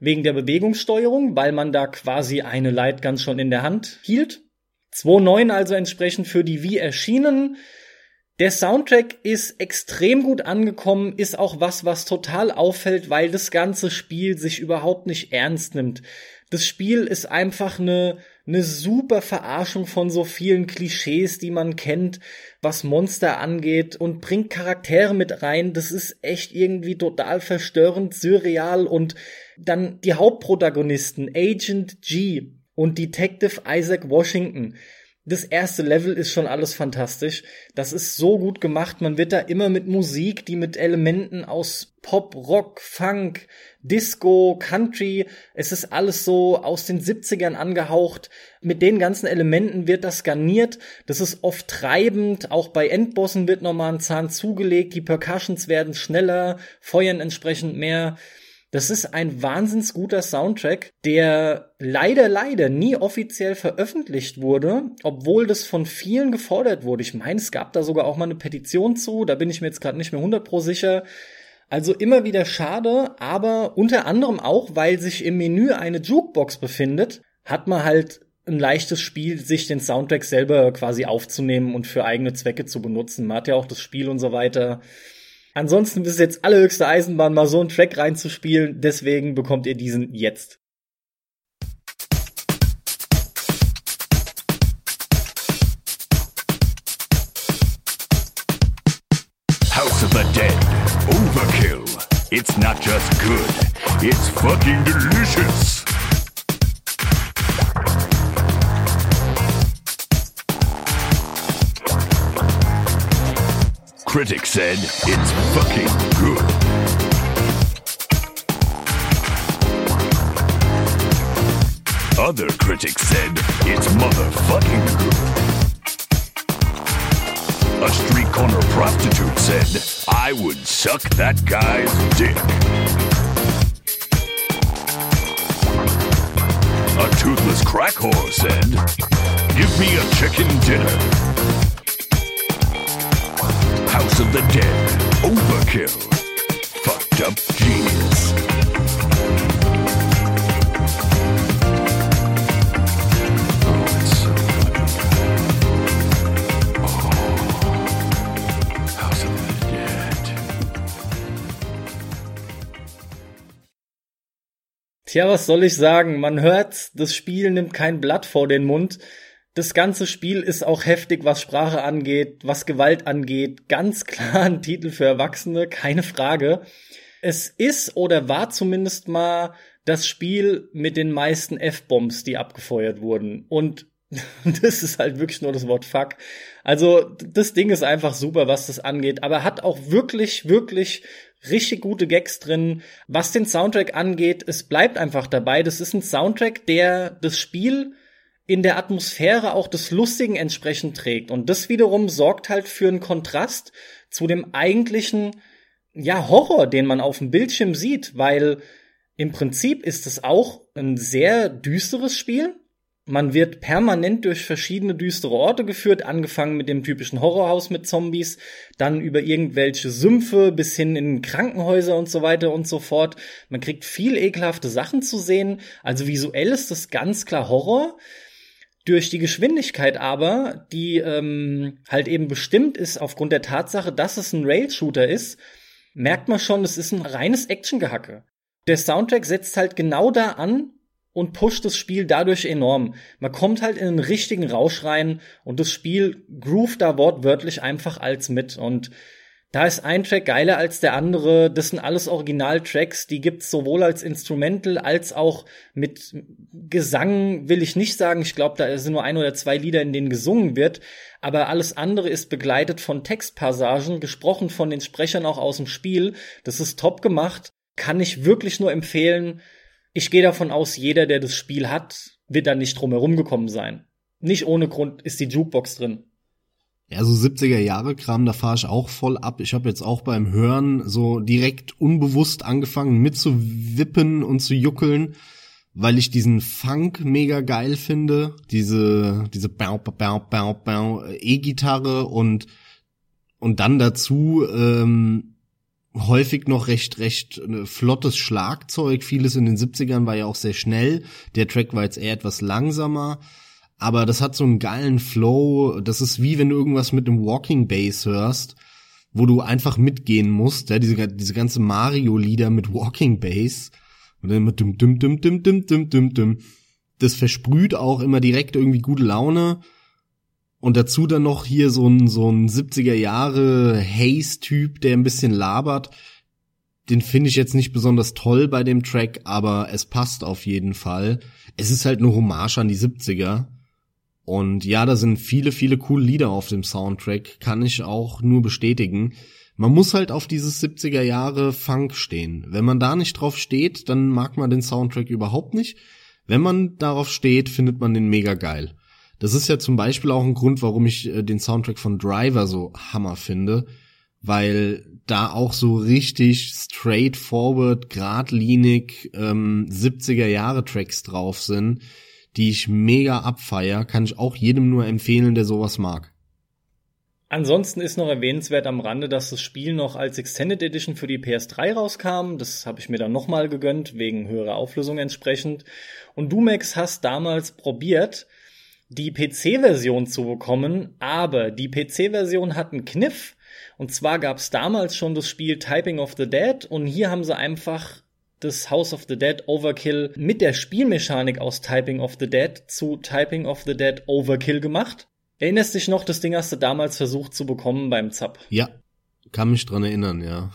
wegen der Bewegungssteuerung, weil man da quasi eine Lightgun schon in der Hand hielt. 2.9 also entsprechend für die Wii erschienen. Der Soundtrack ist extrem gut angekommen, ist auch was, was total auffällt, weil das ganze Spiel sich überhaupt nicht ernst nimmt. Das Spiel ist einfach eine eine super Verarschung von so vielen Klischees, die man kennt, was Monster angeht und bringt Charaktere mit rein. Das ist echt irgendwie total verstörend, surreal und dann die Hauptprotagonisten Agent G und Detective Isaac Washington. Das erste Level ist schon alles fantastisch. Das ist so gut gemacht. Man wird da immer mit Musik, die mit Elementen aus Pop, Rock, Funk, Disco, Country, es ist alles so aus den 70ern angehaucht. Mit den ganzen Elementen wird das garniert. Das ist oft treibend. Auch bei Endbossen wird nochmal ein Zahn zugelegt. Die Percussions werden schneller, feuern entsprechend mehr. Das ist ein wahnsinns guter Soundtrack, der leider, leider nie offiziell veröffentlicht wurde, obwohl das von vielen gefordert wurde. Ich meine, es gab da sogar auch mal eine Petition zu, da bin ich mir jetzt gerade nicht mehr 100 pro sicher. Also immer wieder schade, aber unter anderem auch, weil sich im Menü eine Jukebox befindet, hat man halt ein leichtes Spiel, sich den Soundtrack selber quasi aufzunehmen und für eigene Zwecke zu benutzen. Man hat ja auch das Spiel und so weiter. Ansonsten ist es jetzt allerhöchste Eisenbahn, mal so einen Track reinzuspielen. Deswegen bekommt ihr diesen jetzt. House of the Dead. Overkill. It's not just good, it's fucking delicious. Critics said it's fucking good. Other critics said it's motherfucking good. A street corner prostitute said, I would suck that guy's dick. A toothless crack whore said, Give me a chicken dinner. House of the Dead. Overkill. Fucked up genius. Tja, was soll ich sagen? Man hört, das Spiel nimmt kein Blatt vor den Mund. Das ganze Spiel ist auch heftig, was Sprache angeht, was Gewalt angeht. Ganz klar ein Titel für Erwachsene, keine Frage. Es ist oder war zumindest mal das Spiel mit den meisten F-Bombs, die abgefeuert wurden. Und das ist halt wirklich nur das Wort Fuck. Also, das Ding ist einfach super, was das angeht, aber hat auch wirklich, wirklich richtig gute Gags drin. Was den Soundtrack angeht, es bleibt einfach dabei. Das ist ein Soundtrack, der das Spiel in der Atmosphäre auch des Lustigen entsprechend trägt. Und das wiederum sorgt halt für einen Kontrast zu dem eigentlichen, ja, Horror, den man auf dem Bildschirm sieht, weil im Prinzip ist es auch ein sehr düsteres Spiel. Man wird permanent durch verschiedene düstere Orte geführt, angefangen mit dem typischen Horrorhaus mit Zombies, dann über irgendwelche Sümpfe bis hin in Krankenhäuser und so weiter und so fort. Man kriegt viel ekelhafte Sachen zu sehen. Also visuell ist das ganz klar Horror. Durch die Geschwindigkeit aber, die ähm, halt eben bestimmt ist aufgrund der Tatsache, dass es ein Rail-Shooter ist, merkt man schon, es ist ein reines Action-Gehacke. Der Soundtrack setzt halt genau da an und pusht das Spiel dadurch enorm. Man kommt halt in einen richtigen Rausch rein und das Spiel groovt da wortwörtlich einfach als mit und da ist ein Track geiler als der andere. Das sind alles Originaltracks. Die gibt's sowohl als Instrumental als auch mit Gesang, will ich nicht sagen. Ich glaube, da sind nur ein oder zwei Lieder, in denen gesungen wird. Aber alles andere ist begleitet von Textpassagen, gesprochen von den Sprechern auch aus dem Spiel. Das ist top gemacht. Kann ich wirklich nur empfehlen. Ich gehe davon aus, jeder, der das Spiel hat, wird da nicht drum herum gekommen sein. Nicht ohne Grund ist die Jukebox drin. Ja, so 70er Jahre Kram, da fahre ich auch voll ab. Ich habe jetzt auch beim Hören so direkt unbewusst angefangen mitzuwippen und zu juckeln, weil ich diesen Funk mega geil finde, diese diese bau bau bau bau E-Gitarre und und dann dazu ähm, häufig noch recht recht äh, flottes Schlagzeug. Vieles in den 70ern war ja auch sehr schnell. Der Track war jetzt eher etwas langsamer aber das hat so einen geilen Flow. Das ist wie wenn du irgendwas mit einem Walking Bass hörst, wo du einfach mitgehen musst. Ja, diese, diese ganze Mario-Lieder mit Walking Bass. Und dann mit dum dum dum dum dum dum dum dum. Das versprüht auch immer direkt irgendwie gute Laune. Und dazu dann noch hier so ein, so ein 70er Jahre Haze-Typ, der ein bisschen labert. Den finde ich jetzt nicht besonders toll bei dem Track, aber es passt auf jeden Fall. Es ist halt eine Hommage an die 70er. Und ja, da sind viele, viele coole Lieder auf dem Soundtrack, kann ich auch nur bestätigen. Man muss halt auf dieses 70er Jahre Funk stehen. Wenn man da nicht drauf steht, dann mag man den Soundtrack überhaupt nicht. Wenn man darauf steht, findet man den mega geil. Das ist ja zum Beispiel auch ein Grund, warum ich äh, den Soundtrack von Driver so hammer finde, weil da auch so richtig straightforward, geradlinig ähm, 70er Jahre Tracks drauf sind, die ich mega abfeier, kann ich auch jedem nur empfehlen, der sowas mag. Ansonsten ist noch erwähnenswert am Rande, dass das Spiel noch als Extended Edition für die PS3 rauskam. Das habe ich mir dann nochmal gegönnt, wegen höherer Auflösung entsprechend. Und du, Max, hast damals probiert, die PC-Version zu bekommen, aber die PC-Version hat einen Kniff. Und zwar gab es damals schon das Spiel Typing of the Dead und hier haben sie einfach das House of the Dead Overkill mit der Spielmechanik aus Typing of the Dead zu Typing of the Dead Overkill gemacht. Erinnerst dich noch, das Ding hast du damals versucht zu bekommen beim Zap? Ja, kann mich dran erinnern, ja.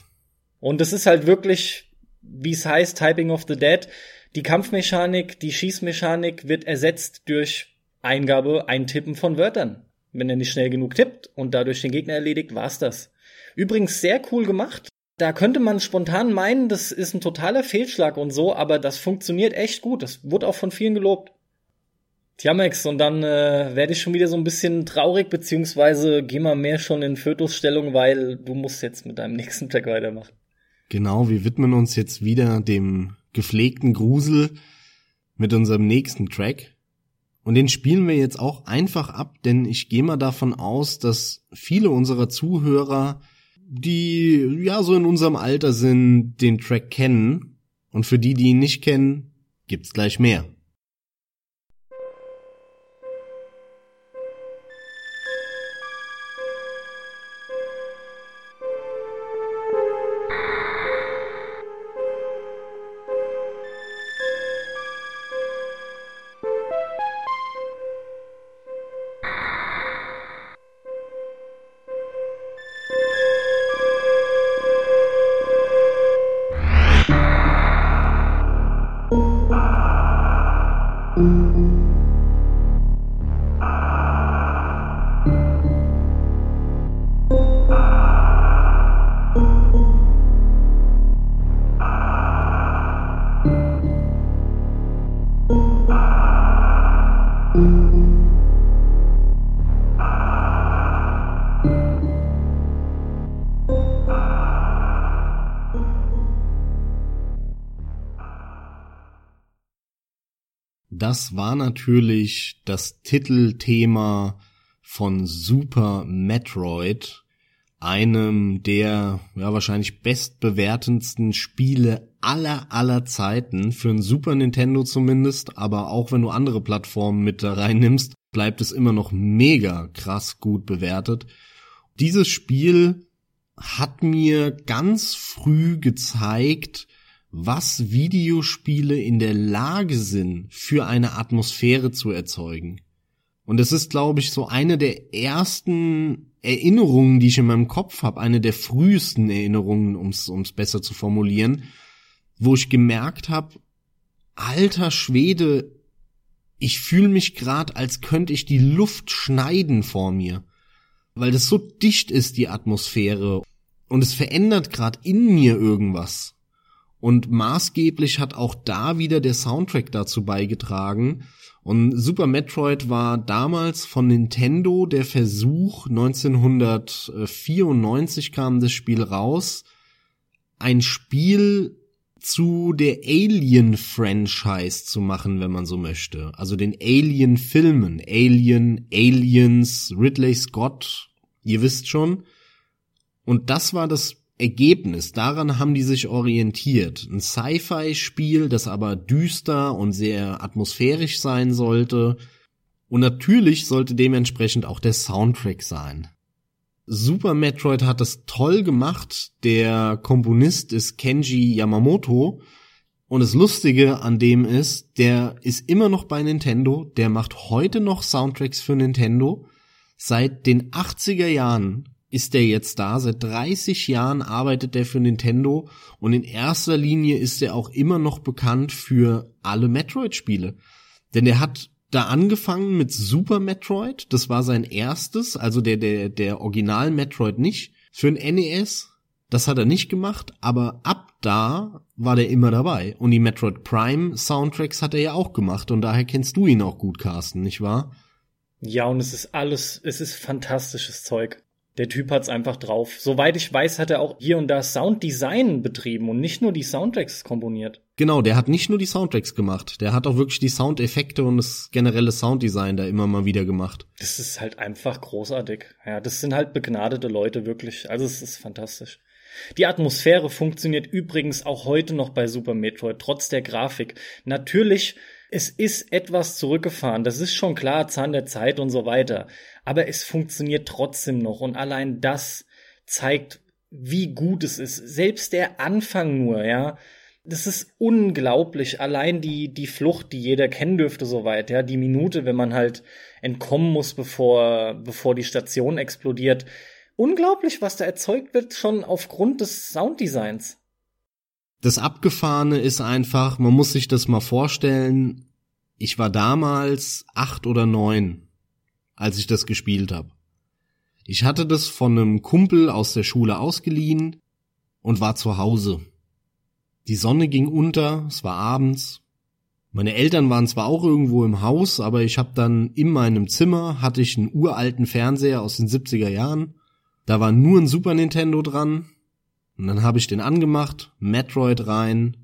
Und es ist halt wirklich, wie es heißt, Typing of the Dead. Die Kampfmechanik, die Schießmechanik wird ersetzt durch Eingabe, Eintippen von Wörtern. Wenn er nicht schnell genug tippt und dadurch den Gegner erledigt, war's das. Übrigens sehr cool gemacht. Da könnte man spontan meinen, das ist ein totaler Fehlschlag und so, aber das funktioniert echt gut. Das wurde auch von vielen gelobt. Tja, Max, und dann äh, werde ich schon wieder so ein bisschen traurig, beziehungsweise geh mal mehr schon in Fötusstellung, weil du musst jetzt mit deinem nächsten Track weitermachen. Genau, wir widmen uns jetzt wieder dem gepflegten Grusel mit unserem nächsten Track. Und den spielen wir jetzt auch einfach ab, denn ich gehe mal davon aus, dass viele unserer Zuhörer die ja so in unserem Alter sind, den Track kennen. Und für die, die ihn nicht kennen, gibt's gleich mehr. Das war natürlich das Titelthema von Super Metroid, einem der ja wahrscheinlich bestbewertendsten Spiele aller aller Zeiten für ein Super Nintendo zumindest, aber auch wenn du andere Plattformen mit da reinnimmst, bleibt es immer noch mega krass gut bewertet. Dieses Spiel hat mir ganz früh gezeigt, was Videospiele in der Lage sind, für eine Atmosphäre zu erzeugen. Und es ist, glaube ich, so eine der ersten Erinnerungen, die ich in meinem Kopf habe, eine der frühesten Erinnerungen, um es besser zu formulieren, wo ich gemerkt habe, alter Schwede, ich fühle mich gerade, als könnte ich die Luft schneiden vor mir, weil das so dicht ist, die Atmosphäre, und es verändert gerade in mir irgendwas. Und maßgeblich hat auch da wieder der Soundtrack dazu beigetragen. Und Super Metroid war damals von Nintendo der Versuch, 1994 kam das Spiel raus, ein Spiel zu der Alien-Franchise zu machen, wenn man so möchte. Also den Alien-Filmen. Alien, Aliens, Ridley Scott, ihr wisst schon. Und das war das Ergebnis, daran haben die sich orientiert. Ein Sci-Fi-Spiel, das aber düster und sehr atmosphärisch sein sollte. Und natürlich sollte dementsprechend auch der Soundtrack sein. Super Metroid hat es toll gemacht. Der Komponist ist Kenji Yamamoto. Und das Lustige an dem ist, der ist immer noch bei Nintendo. Der macht heute noch Soundtracks für Nintendo. Seit den 80er Jahren ist der jetzt da. Seit 30 Jahren arbeitet der für Nintendo und in erster Linie ist er auch immer noch bekannt für alle Metroid-Spiele. Denn er hat da angefangen mit Super Metroid. Das war sein erstes, also der, der, der Original Metroid nicht. Für ein NES. Das hat er nicht gemacht, aber ab da war der immer dabei. Und die Metroid Prime Soundtracks hat er ja auch gemacht und daher kennst du ihn auch gut, Carsten, nicht wahr? Ja, und es ist alles, es ist fantastisches Zeug. Der Typ hat's einfach drauf. Soweit ich weiß, hat er auch hier und da Sounddesign betrieben und nicht nur die Soundtracks komponiert. Genau, der hat nicht nur die Soundtracks gemacht, der hat auch wirklich die Soundeffekte und das generelle Sounddesign da immer mal wieder gemacht. Das ist halt einfach großartig. Ja, das sind halt begnadete Leute wirklich. Also es ist fantastisch. Die Atmosphäre funktioniert übrigens auch heute noch bei Super Metroid, trotz der Grafik. Natürlich es ist etwas zurückgefahren, das ist schon klar, Zahn der Zeit und so weiter. Aber es funktioniert trotzdem noch und allein das zeigt, wie gut es ist. Selbst der Anfang nur, ja. Das ist unglaublich. Allein die, die Flucht, die jeder kennen dürfte, soweit, ja. Die Minute, wenn man halt entkommen muss, bevor, bevor die Station explodiert. Unglaublich, was da erzeugt wird, schon aufgrund des Sounddesigns. Das Abgefahrene ist einfach, man muss sich das mal vorstellen, ich war damals acht oder neun, als ich das gespielt habe. Ich hatte das von einem Kumpel aus der Schule ausgeliehen und war zu Hause. Die Sonne ging unter, es war abends. Meine Eltern waren zwar auch irgendwo im Haus, aber ich habe dann in meinem Zimmer hatte ich einen uralten Fernseher aus den 70er Jahren. Da war nur ein Super Nintendo dran und dann habe ich den angemacht, Metroid rein.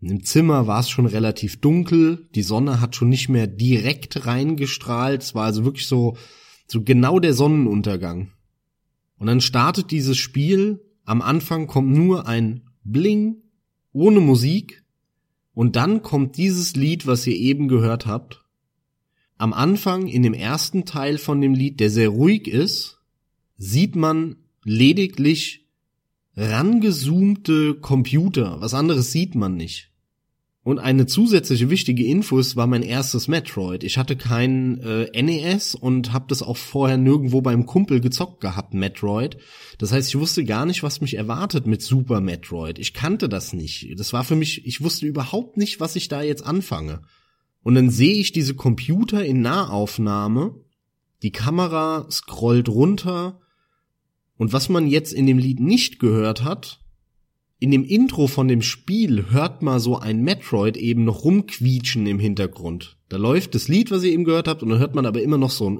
Im Zimmer war es schon relativ dunkel, die Sonne hat schon nicht mehr direkt reingestrahlt, es war also wirklich so, so genau der Sonnenuntergang. Und dann startet dieses Spiel, am Anfang kommt nur ein Bling, ohne Musik, und dann kommt dieses Lied, was ihr eben gehört habt. Am Anfang, in dem ersten Teil von dem Lied, der sehr ruhig ist, sieht man lediglich rangezoomte Computer. Was anderes sieht man nicht. Und eine zusätzliche wichtige Info ist, war mein erstes Metroid. Ich hatte kein äh, NES und habe das auch vorher nirgendwo beim Kumpel gezockt gehabt, Metroid. Das heißt, ich wusste gar nicht, was mich erwartet mit Super Metroid. Ich kannte das nicht. Das war für mich, ich wusste überhaupt nicht, was ich da jetzt anfange. Und dann sehe ich diese Computer in Nahaufnahme. Die Kamera scrollt runter und was man jetzt in dem Lied nicht gehört hat, in dem Intro von dem Spiel hört man so ein Metroid eben noch rumquietschen im Hintergrund. Da läuft das Lied, was ihr eben gehört habt, und dann hört man aber immer noch so ein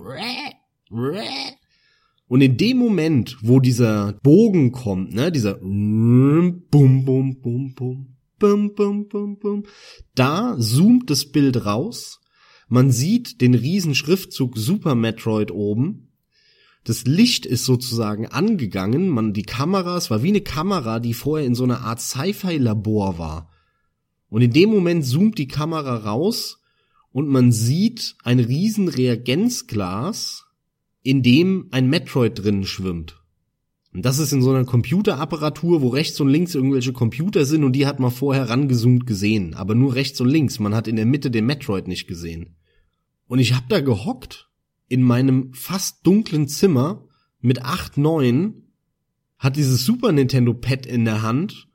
und in dem Moment, wo dieser Bogen kommt, ne, dieser bum bum bum bum bum bum bum bum, da zoomt das Bild raus. Man sieht den riesen Schriftzug Super Metroid oben das Licht ist sozusagen angegangen, man die Kamera, es war wie eine Kamera, die vorher in so einer Art Sci-Fi-Labor war. Und in dem Moment zoomt die Kamera raus und man sieht ein riesen Reagenzglas, in dem ein Metroid drin schwimmt. Und das ist in so einer Computerapparatur, wo rechts und links irgendwelche Computer sind und die hat man vorher rangezoomt gesehen, aber nur rechts und links. Man hat in der Mitte den Metroid nicht gesehen. Und ich hab da gehockt in meinem fast dunklen Zimmer mit acht, neun hat dieses Super Nintendo Pad in der Hand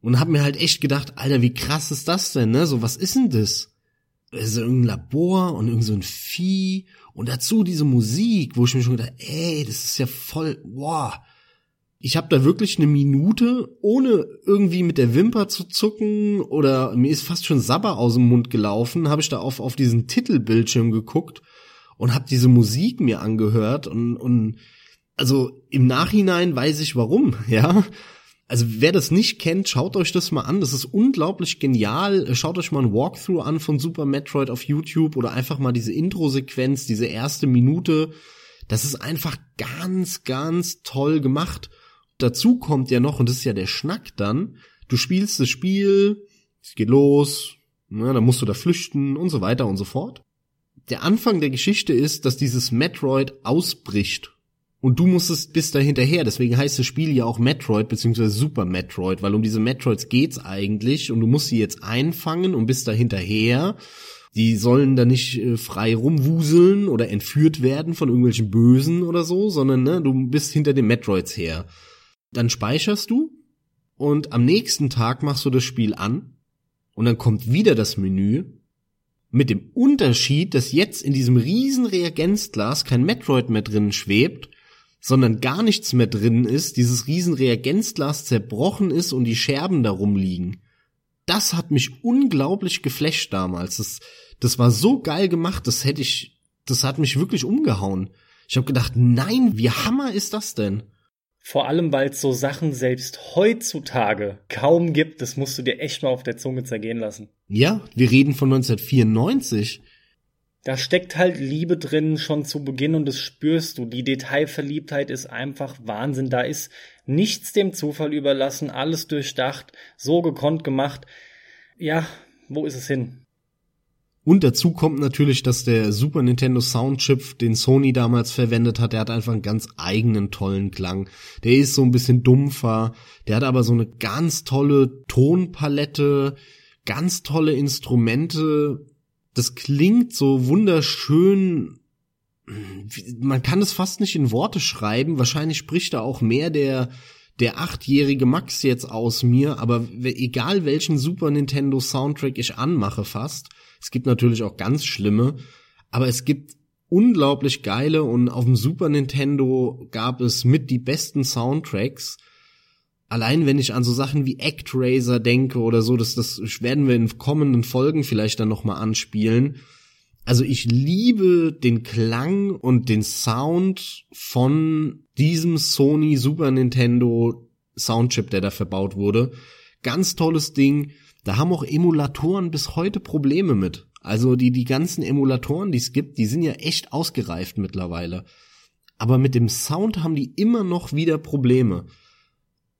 und hab mir halt echt gedacht, Alter, wie krass ist das denn, ne? So, was ist denn das? Das ist irgendein Labor und irgend so ein Vieh und dazu diese Musik, wo ich mir schon gedacht, ey, das ist ja voll, wow. Ich habe da wirklich eine Minute, ohne irgendwie mit der Wimper zu zucken oder mir ist fast schon Sabber aus dem Mund gelaufen, habe ich da auf, auf diesen Titelbildschirm geguckt und habe diese Musik mir angehört und, und also im Nachhinein weiß ich warum, ja. Also wer das nicht kennt, schaut euch das mal an. Das ist unglaublich genial. Schaut euch mal ein Walkthrough an von Super Metroid auf YouTube oder einfach mal diese Intro-Sequenz, diese erste Minute. Das ist einfach ganz, ganz toll gemacht. Dazu kommt ja noch, und das ist ja der Schnack dann, du spielst das Spiel, es geht los, ne, dann musst du da flüchten und so weiter und so fort der Anfang der Geschichte ist, dass dieses Metroid ausbricht. Und du musstest bis da hinterher, deswegen heißt das Spiel ja auch Metroid bzw. Super Metroid, weil um diese Metroids geht's eigentlich und du musst sie jetzt einfangen und bist da hinterher. Die sollen da nicht äh, frei rumwuseln oder entführt werden von irgendwelchen Bösen oder so, sondern ne, du bist hinter den Metroids her. Dann speicherst du und am nächsten Tag machst du das Spiel an und dann kommt wieder das Menü Mit dem Unterschied, dass jetzt in diesem riesen Reagenzglas kein Metroid mehr drin schwebt, sondern gar nichts mehr drin ist, dieses riesen Reagenzglas zerbrochen ist und die Scherben darum liegen. Das hat mich unglaublich geflasht damals. Das, das war so geil gemacht, das hätte ich, das hat mich wirklich umgehauen. Ich habe gedacht, nein, wie hammer ist das denn? Vor allem, weil es so Sachen selbst heutzutage kaum gibt, das musst du dir echt mal auf der Zunge zergehen lassen. Ja, wir reden von 1994. Da steckt halt Liebe drin schon zu Beginn und das spürst du. Die Detailverliebtheit ist einfach Wahnsinn. Da ist nichts dem Zufall überlassen, alles durchdacht, so gekonnt gemacht. Ja, wo ist es hin? Und dazu kommt natürlich, dass der Super Nintendo Soundchip, den Sony damals verwendet hat, der hat einfach einen ganz eigenen tollen Klang. Der ist so ein bisschen dumpfer, der hat aber so eine ganz tolle Tonpalette, ganz tolle Instrumente. Das klingt so wunderschön. Man kann es fast nicht in Worte schreiben. Wahrscheinlich spricht da auch mehr der der achtjährige Max jetzt aus mir, aber egal welchen Super Nintendo Soundtrack ich anmache fast, es gibt natürlich auch ganz schlimme, aber es gibt unglaublich geile und auf dem Super Nintendo gab es mit die besten Soundtracks. Allein wenn ich an so Sachen wie ActRaiser denke oder so, das, das werden wir in kommenden Folgen vielleicht dann nochmal anspielen. Also ich liebe den Klang und den Sound von diesem Sony Super Nintendo Soundchip, der da verbaut wurde. Ganz tolles Ding. Da haben auch Emulatoren bis heute Probleme mit. Also die, die ganzen Emulatoren, die es gibt, die sind ja echt ausgereift mittlerweile. Aber mit dem Sound haben die immer noch wieder Probleme.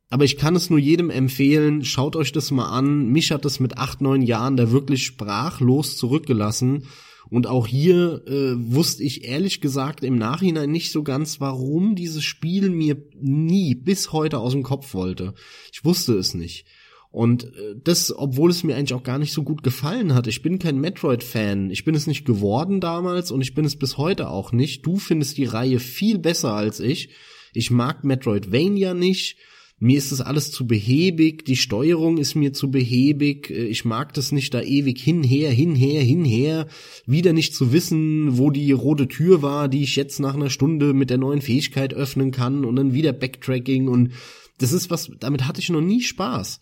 Aber ich kann es nur jedem empfehlen, schaut euch das mal an. Mich hat es mit acht, neun Jahren da wirklich sprachlos zurückgelassen. Und auch hier äh, wusste ich ehrlich gesagt im Nachhinein nicht so ganz, warum dieses Spiel mir nie bis heute aus dem Kopf wollte. Ich wusste es nicht. Und äh, das, obwohl es mir eigentlich auch gar nicht so gut gefallen hat. Ich bin kein Metroid-Fan. Ich bin es nicht geworden damals und ich bin es bis heute auch nicht. Du findest die Reihe viel besser als ich. Ich mag Metroidvania nicht. Mir ist das alles zu behäbig, die Steuerung ist mir zu behäbig, äh, ich mag das nicht da ewig hinher, hinher, hinher, wieder nicht zu wissen, wo die rote Tür war, die ich jetzt nach einer Stunde mit der neuen Fähigkeit öffnen kann und dann wieder Backtracking und das ist was, damit hatte ich noch nie Spaß.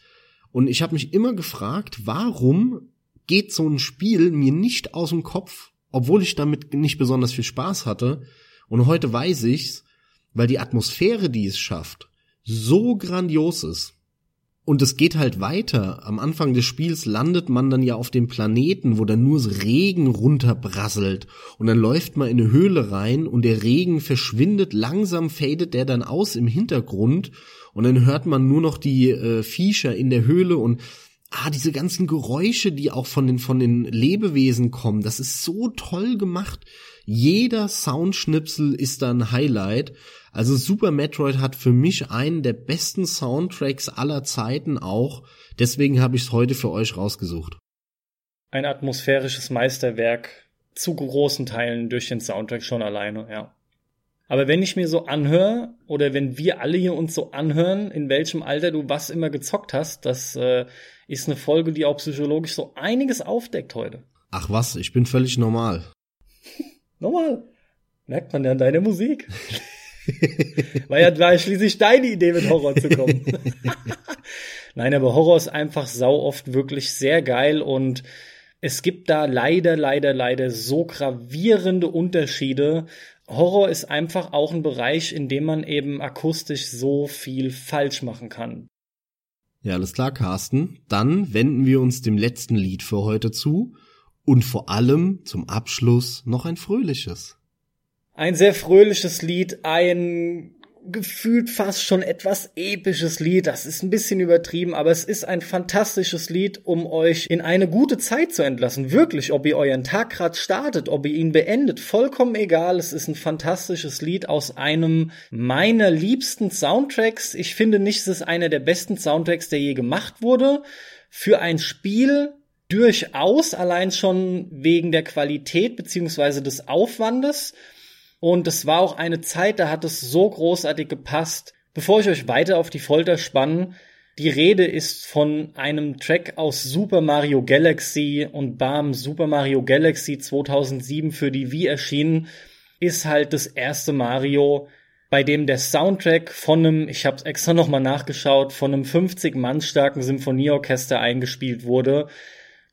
Und ich habe mich immer gefragt, warum geht so ein Spiel mir nicht aus dem Kopf, obwohl ich damit nicht besonders viel Spaß hatte. Und heute weiß ich's, weil die Atmosphäre, die es schafft, so grandios ist. Und es geht halt weiter. Am Anfang des Spiels landet man dann ja auf dem Planeten, wo dann nur Regen runterbrasselt. Und dann läuft man in eine Höhle rein und der Regen verschwindet, langsam fadet der dann aus im Hintergrund und dann hört man nur noch die äh, Viecher in der Höhle und ah, diese ganzen Geräusche, die auch von den, von den Lebewesen kommen, das ist so toll gemacht. Jeder Soundschnipsel ist da ein Highlight. Also Super Metroid hat für mich einen der besten Soundtracks aller Zeiten auch. Deswegen habe ich es heute für euch rausgesucht. Ein atmosphärisches Meisterwerk zu großen Teilen durch den Soundtrack schon alleine, ja. Aber wenn ich mir so anhöre, oder wenn wir alle hier uns so anhören, in welchem Alter du was immer gezockt hast, das äh, ist eine Folge, die auch psychologisch so einiges aufdeckt heute. Ach was, ich bin völlig normal. normal. Merkt man ja an deiner Musik. war ja war schließlich deine Idee, mit Horror zu kommen. Nein, aber Horror ist einfach sau oft wirklich sehr geil und es gibt da leider, leider, leider so gravierende Unterschiede Horror ist einfach auch ein Bereich, in dem man eben akustisch so viel falsch machen kann. Ja, alles klar, Carsten. Dann wenden wir uns dem letzten Lied für heute zu und vor allem zum Abschluss noch ein fröhliches. Ein sehr fröhliches Lied, ein gefühlt fast schon etwas episches Lied. Das ist ein bisschen übertrieben, aber es ist ein fantastisches Lied, um euch in eine gute Zeit zu entlassen. Wirklich, ob ihr euren Tag gerade startet, ob ihr ihn beendet, vollkommen egal. Es ist ein fantastisches Lied aus einem meiner liebsten Soundtracks. Ich finde nicht, es ist einer der besten Soundtracks, der je gemacht wurde. Für ein Spiel durchaus allein schon wegen der Qualität beziehungsweise des Aufwandes. Und es war auch eine Zeit, da hat es so großartig gepasst. Bevor ich euch weiter auf die Folter spanne, Die Rede ist von einem Track aus Super Mario Galaxy und bam, Super Mario Galaxy 2007 für die Wii erschienen, ist halt das erste Mario, bei dem der Soundtrack von einem, ich habe extra noch mal nachgeschaut, von einem 50 Mann starken Symphonieorchester eingespielt wurde.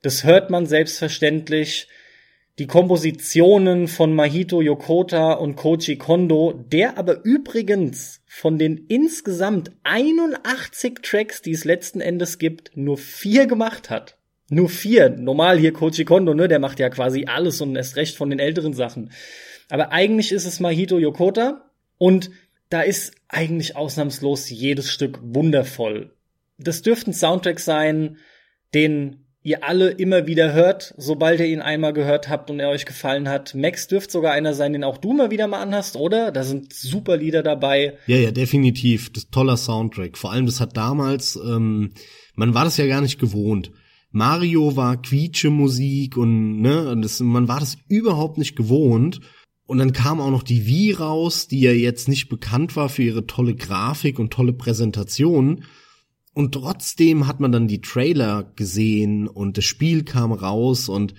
Das hört man selbstverständlich die Kompositionen von Mahito Yokota und Koji Kondo, der aber übrigens von den insgesamt 81 Tracks, die es letzten Endes gibt, nur vier gemacht hat. Nur vier. Normal hier Koji Kondo, ne, der macht ja quasi alles und erst recht von den älteren Sachen. Aber eigentlich ist es Mahito Yokota und da ist eigentlich ausnahmslos jedes Stück wundervoll. Das dürfte ein Soundtrack sein, den ihr alle immer wieder hört, sobald ihr ihn einmal gehört habt und er euch gefallen hat. Max dürfte sogar einer sein, den auch du mal wieder mal anhast, oder? Da sind super Lieder dabei. Ja, ja, definitiv. Das toller Soundtrack. Vor allem, das hat damals, ähm, man war das ja gar nicht gewohnt. Mario war quietsche Musik und ne, das, man war das überhaupt nicht gewohnt. Und dann kam auch noch die Wii raus, die ja jetzt nicht bekannt war für ihre tolle Grafik und tolle Präsentation. Und trotzdem hat man dann die Trailer gesehen und das Spiel kam raus und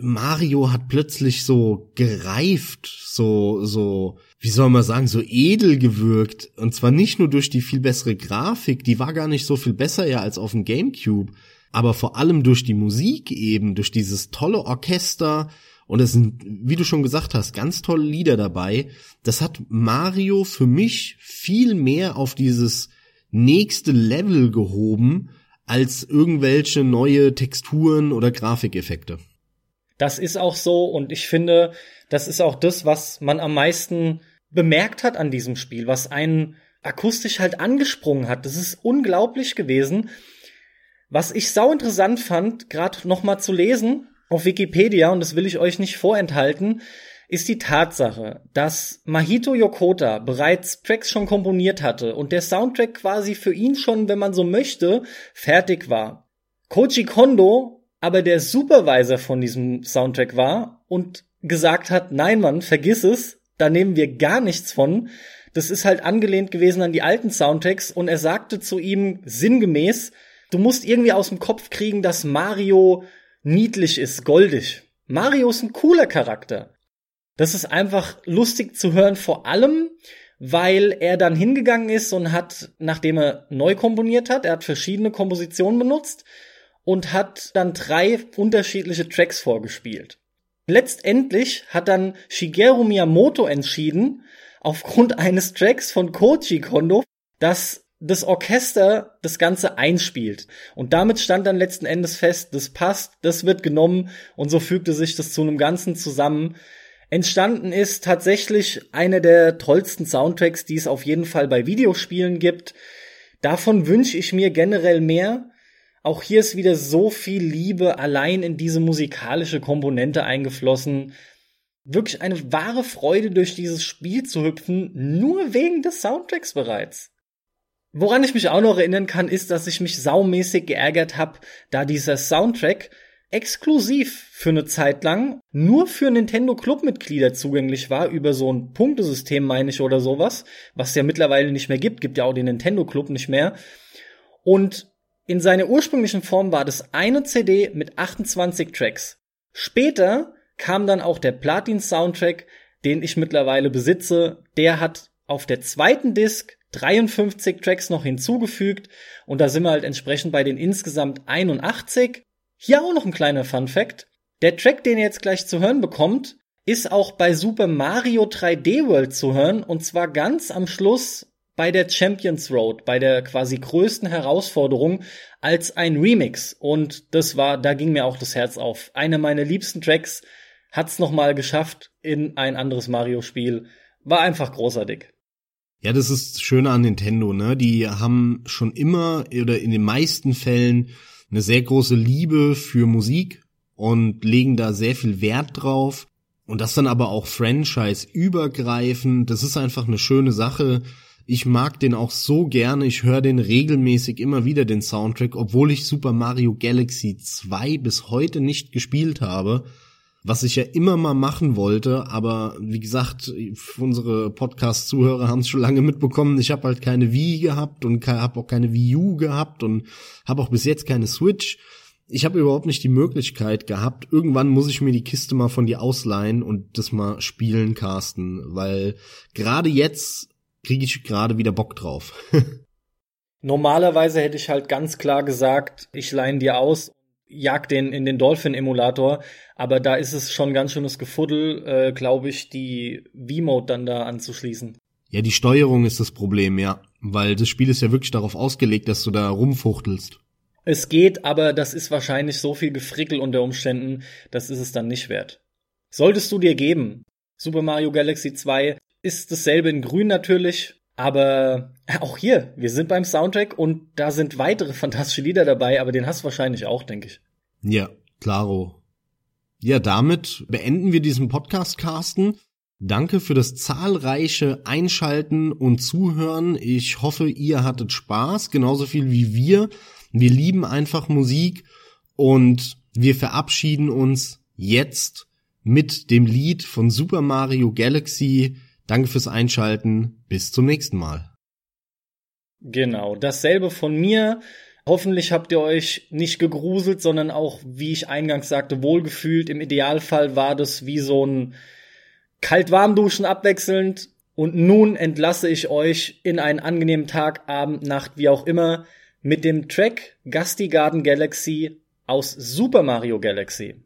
Mario hat plötzlich so gereift, so, so, wie soll man sagen, so edel gewirkt. Und zwar nicht nur durch die viel bessere Grafik, die war gar nicht so viel besser ja als auf dem Gamecube, aber vor allem durch die Musik eben, durch dieses tolle Orchester. Und es sind, wie du schon gesagt hast, ganz tolle Lieder dabei. Das hat Mario für mich viel mehr auf dieses nächste Level gehoben als irgendwelche neue Texturen oder Grafikeffekte. Das ist auch so und ich finde, das ist auch das, was man am meisten bemerkt hat an diesem Spiel, was einen akustisch halt angesprungen hat. Das ist unglaublich gewesen. Was ich sau interessant fand, gerade noch mal zu lesen auf Wikipedia und das will ich euch nicht vorenthalten, ist die Tatsache, dass Mahito Yokota bereits Tracks schon komponiert hatte und der Soundtrack quasi für ihn schon, wenn man so möchte, fertig war. Koji Kondo aber der Supervisor von diesem Soundtrack war und gesagt hat, nein Mann, vergiss es, da nehmen wir gar nichts von. Das ist halt angelehnt gewesen an die alten Soundtracks und er sagte zu ihm sinngemäß, du musst irgendwie aus dem Kopf kriegen, dass Mario niedlich ist, goldig. Mario ist ein cooler Charakter. Das ist einfach lustig zu hören, vor allem, weil er dann hingegangen ist und hat, nachdem er neu komponiert hat, er hat verschiedene Kompositionen benutzt und hat dann drei unterschiedliche Tracks vorgespielt. Letztendlich hat dann Shigeru Miyamoto entschieden, aufgrund eines Tracks von Koji Kondo, dass das Orchester das Ganze einspielt. Und damit stand dann letzten Endes fest, das passt, das wird genommen und so fügte sich das zu einem Ganzen zusammen, Entstanden ist tatsächlich einer der tollsten Soundtracks, die es auf jeden Fall bei Videospielen gibt. Davon wünsche ich mir generell mehr. Auch hier ist wieder so viel Liebe allein in diese musikalische Komponente eingeflossen. Wirklich eine wahre Freude, durch dieses Spiel zu hüpfen, nur wegen des Soundtracks bereits. Woran ich mich auch noch erinnern kann, ist, dass ich mich saumäßig geärgert habe, da dieser Soundtrack exklusiv für eine Zeit lang nur für Nintendo Club-Mitglieder zugänglich war, über so ein Punktesystem, meine ich, oder sowas, was ja mittlerweile nicht mehr gibt, gibt ja auch den Nintendo Club nicht mehr. Und in seiner ursprünglichen Form war das eine CD mit 28 Tracks. Später kam dann auch der Platin-Soundtrack, den ich mittlerweile besitze. Der hat auf der zweiten Disc 53 Tracks noch hinzugefügt und da sind wir halt entsprechend bei den insgesamt 81 hier auch noch ein kleiner Fun Fact. Der Track, den ihr jetzt gleich zu hören bekommt, ist auch bei Super Mario 3D World zu hören und zwar ganz am Schluss bei der Champions Road, bei der quasi größten Herausforderung als ein Remix und das war, da ging mir auch das Herz auf. Einer meiner liebsten Tracks hat's noch mal geschafft in ein anderes Mario Spiel. War einfach großartig. Ja, das ist schön an Nintendo, ne? Die haben schon immer oder in den meisten Fällen eine sehr große Liebe für Musik und legen da sehr viel Wert drauf. Und das dann aber auch franchise übergreifend. Das ist einfach eine schöne Sache. Ich mag den auch so gerne. Ich höre den regelmäßig immer wieder, den Soundtrack, obwohl ich Super Mario Galaxy 2 bis heute nicht gespielt habe. Was ich ja immer mal machen wollte, aber wie gesagt, unsere Podcast-Zuhörer haben es schon lange mitbekommen. Ich habe halt keine Wii gehabt und habe auch keine Wii U gehabt und habe auch bis jetzt keine Switch. Ich habe überhaupt nicht die Möglichkeit gehabt. Irgendwann muss ich mir die Kiste mal von dir ausleihen und das mal spielen, Carsten, weil gerade jetzt kriege ich gerade wieder Bock drauf. Normalerweise hätte ich halt ganz klar gesagt, ich leihen dir aus jag den in den Dolphin-Emulator, aber da ist es schon ganz schönes Gefuddel, äh, glaube ich, die V-Mode dann da anzuschließen. Ja, die Steuerung ist das Problem, ja. Weil das Spiel ist ja wirklich darauf ausgelegt, dass du da rumfuchtelst. Es geht, aber das ist wahrscheinlich so viel Gefrickel unter Umständen, das ist es dann nicht wert. Solltest du dir geben. Super Mario Galaxy 2 ist dasselbe in grün natürlich, aber auch hier, wir sind beim Soundtrack und da sind weitere fantastische Lieder dabei, aber den hast du wahrscheinlich auch, denke ich. Ja, klaro. Ja, damit beenden wir diesen Podcast, Carsten. Danke für das zahlreiche Einschalten und Zuhören. Ich hoffe, ihr hattet Spaß, genauso viel wie wir. Wir lieben einfach Musik und wir verabschieden uns jetzt mit dem Lied von Super Mario Galaxy Danke fürs Einschalten. Bis zum nächsten Mal. Genau, dasselbe von mir. Hoffentlich habt ihr euch nicht gegruselt, sondern auch, wie ich eingangs sagte, wohlgefühlt. Im Idealfall war das wie so ein kalt-warm-Duschen abwechselnd. Und nun entlasse ich euch in einen angenehmen Tag, Abend, Nacht, wie auch immer, mit dem Track Gusty Garden Galaxy aus Super Mario Galaxy.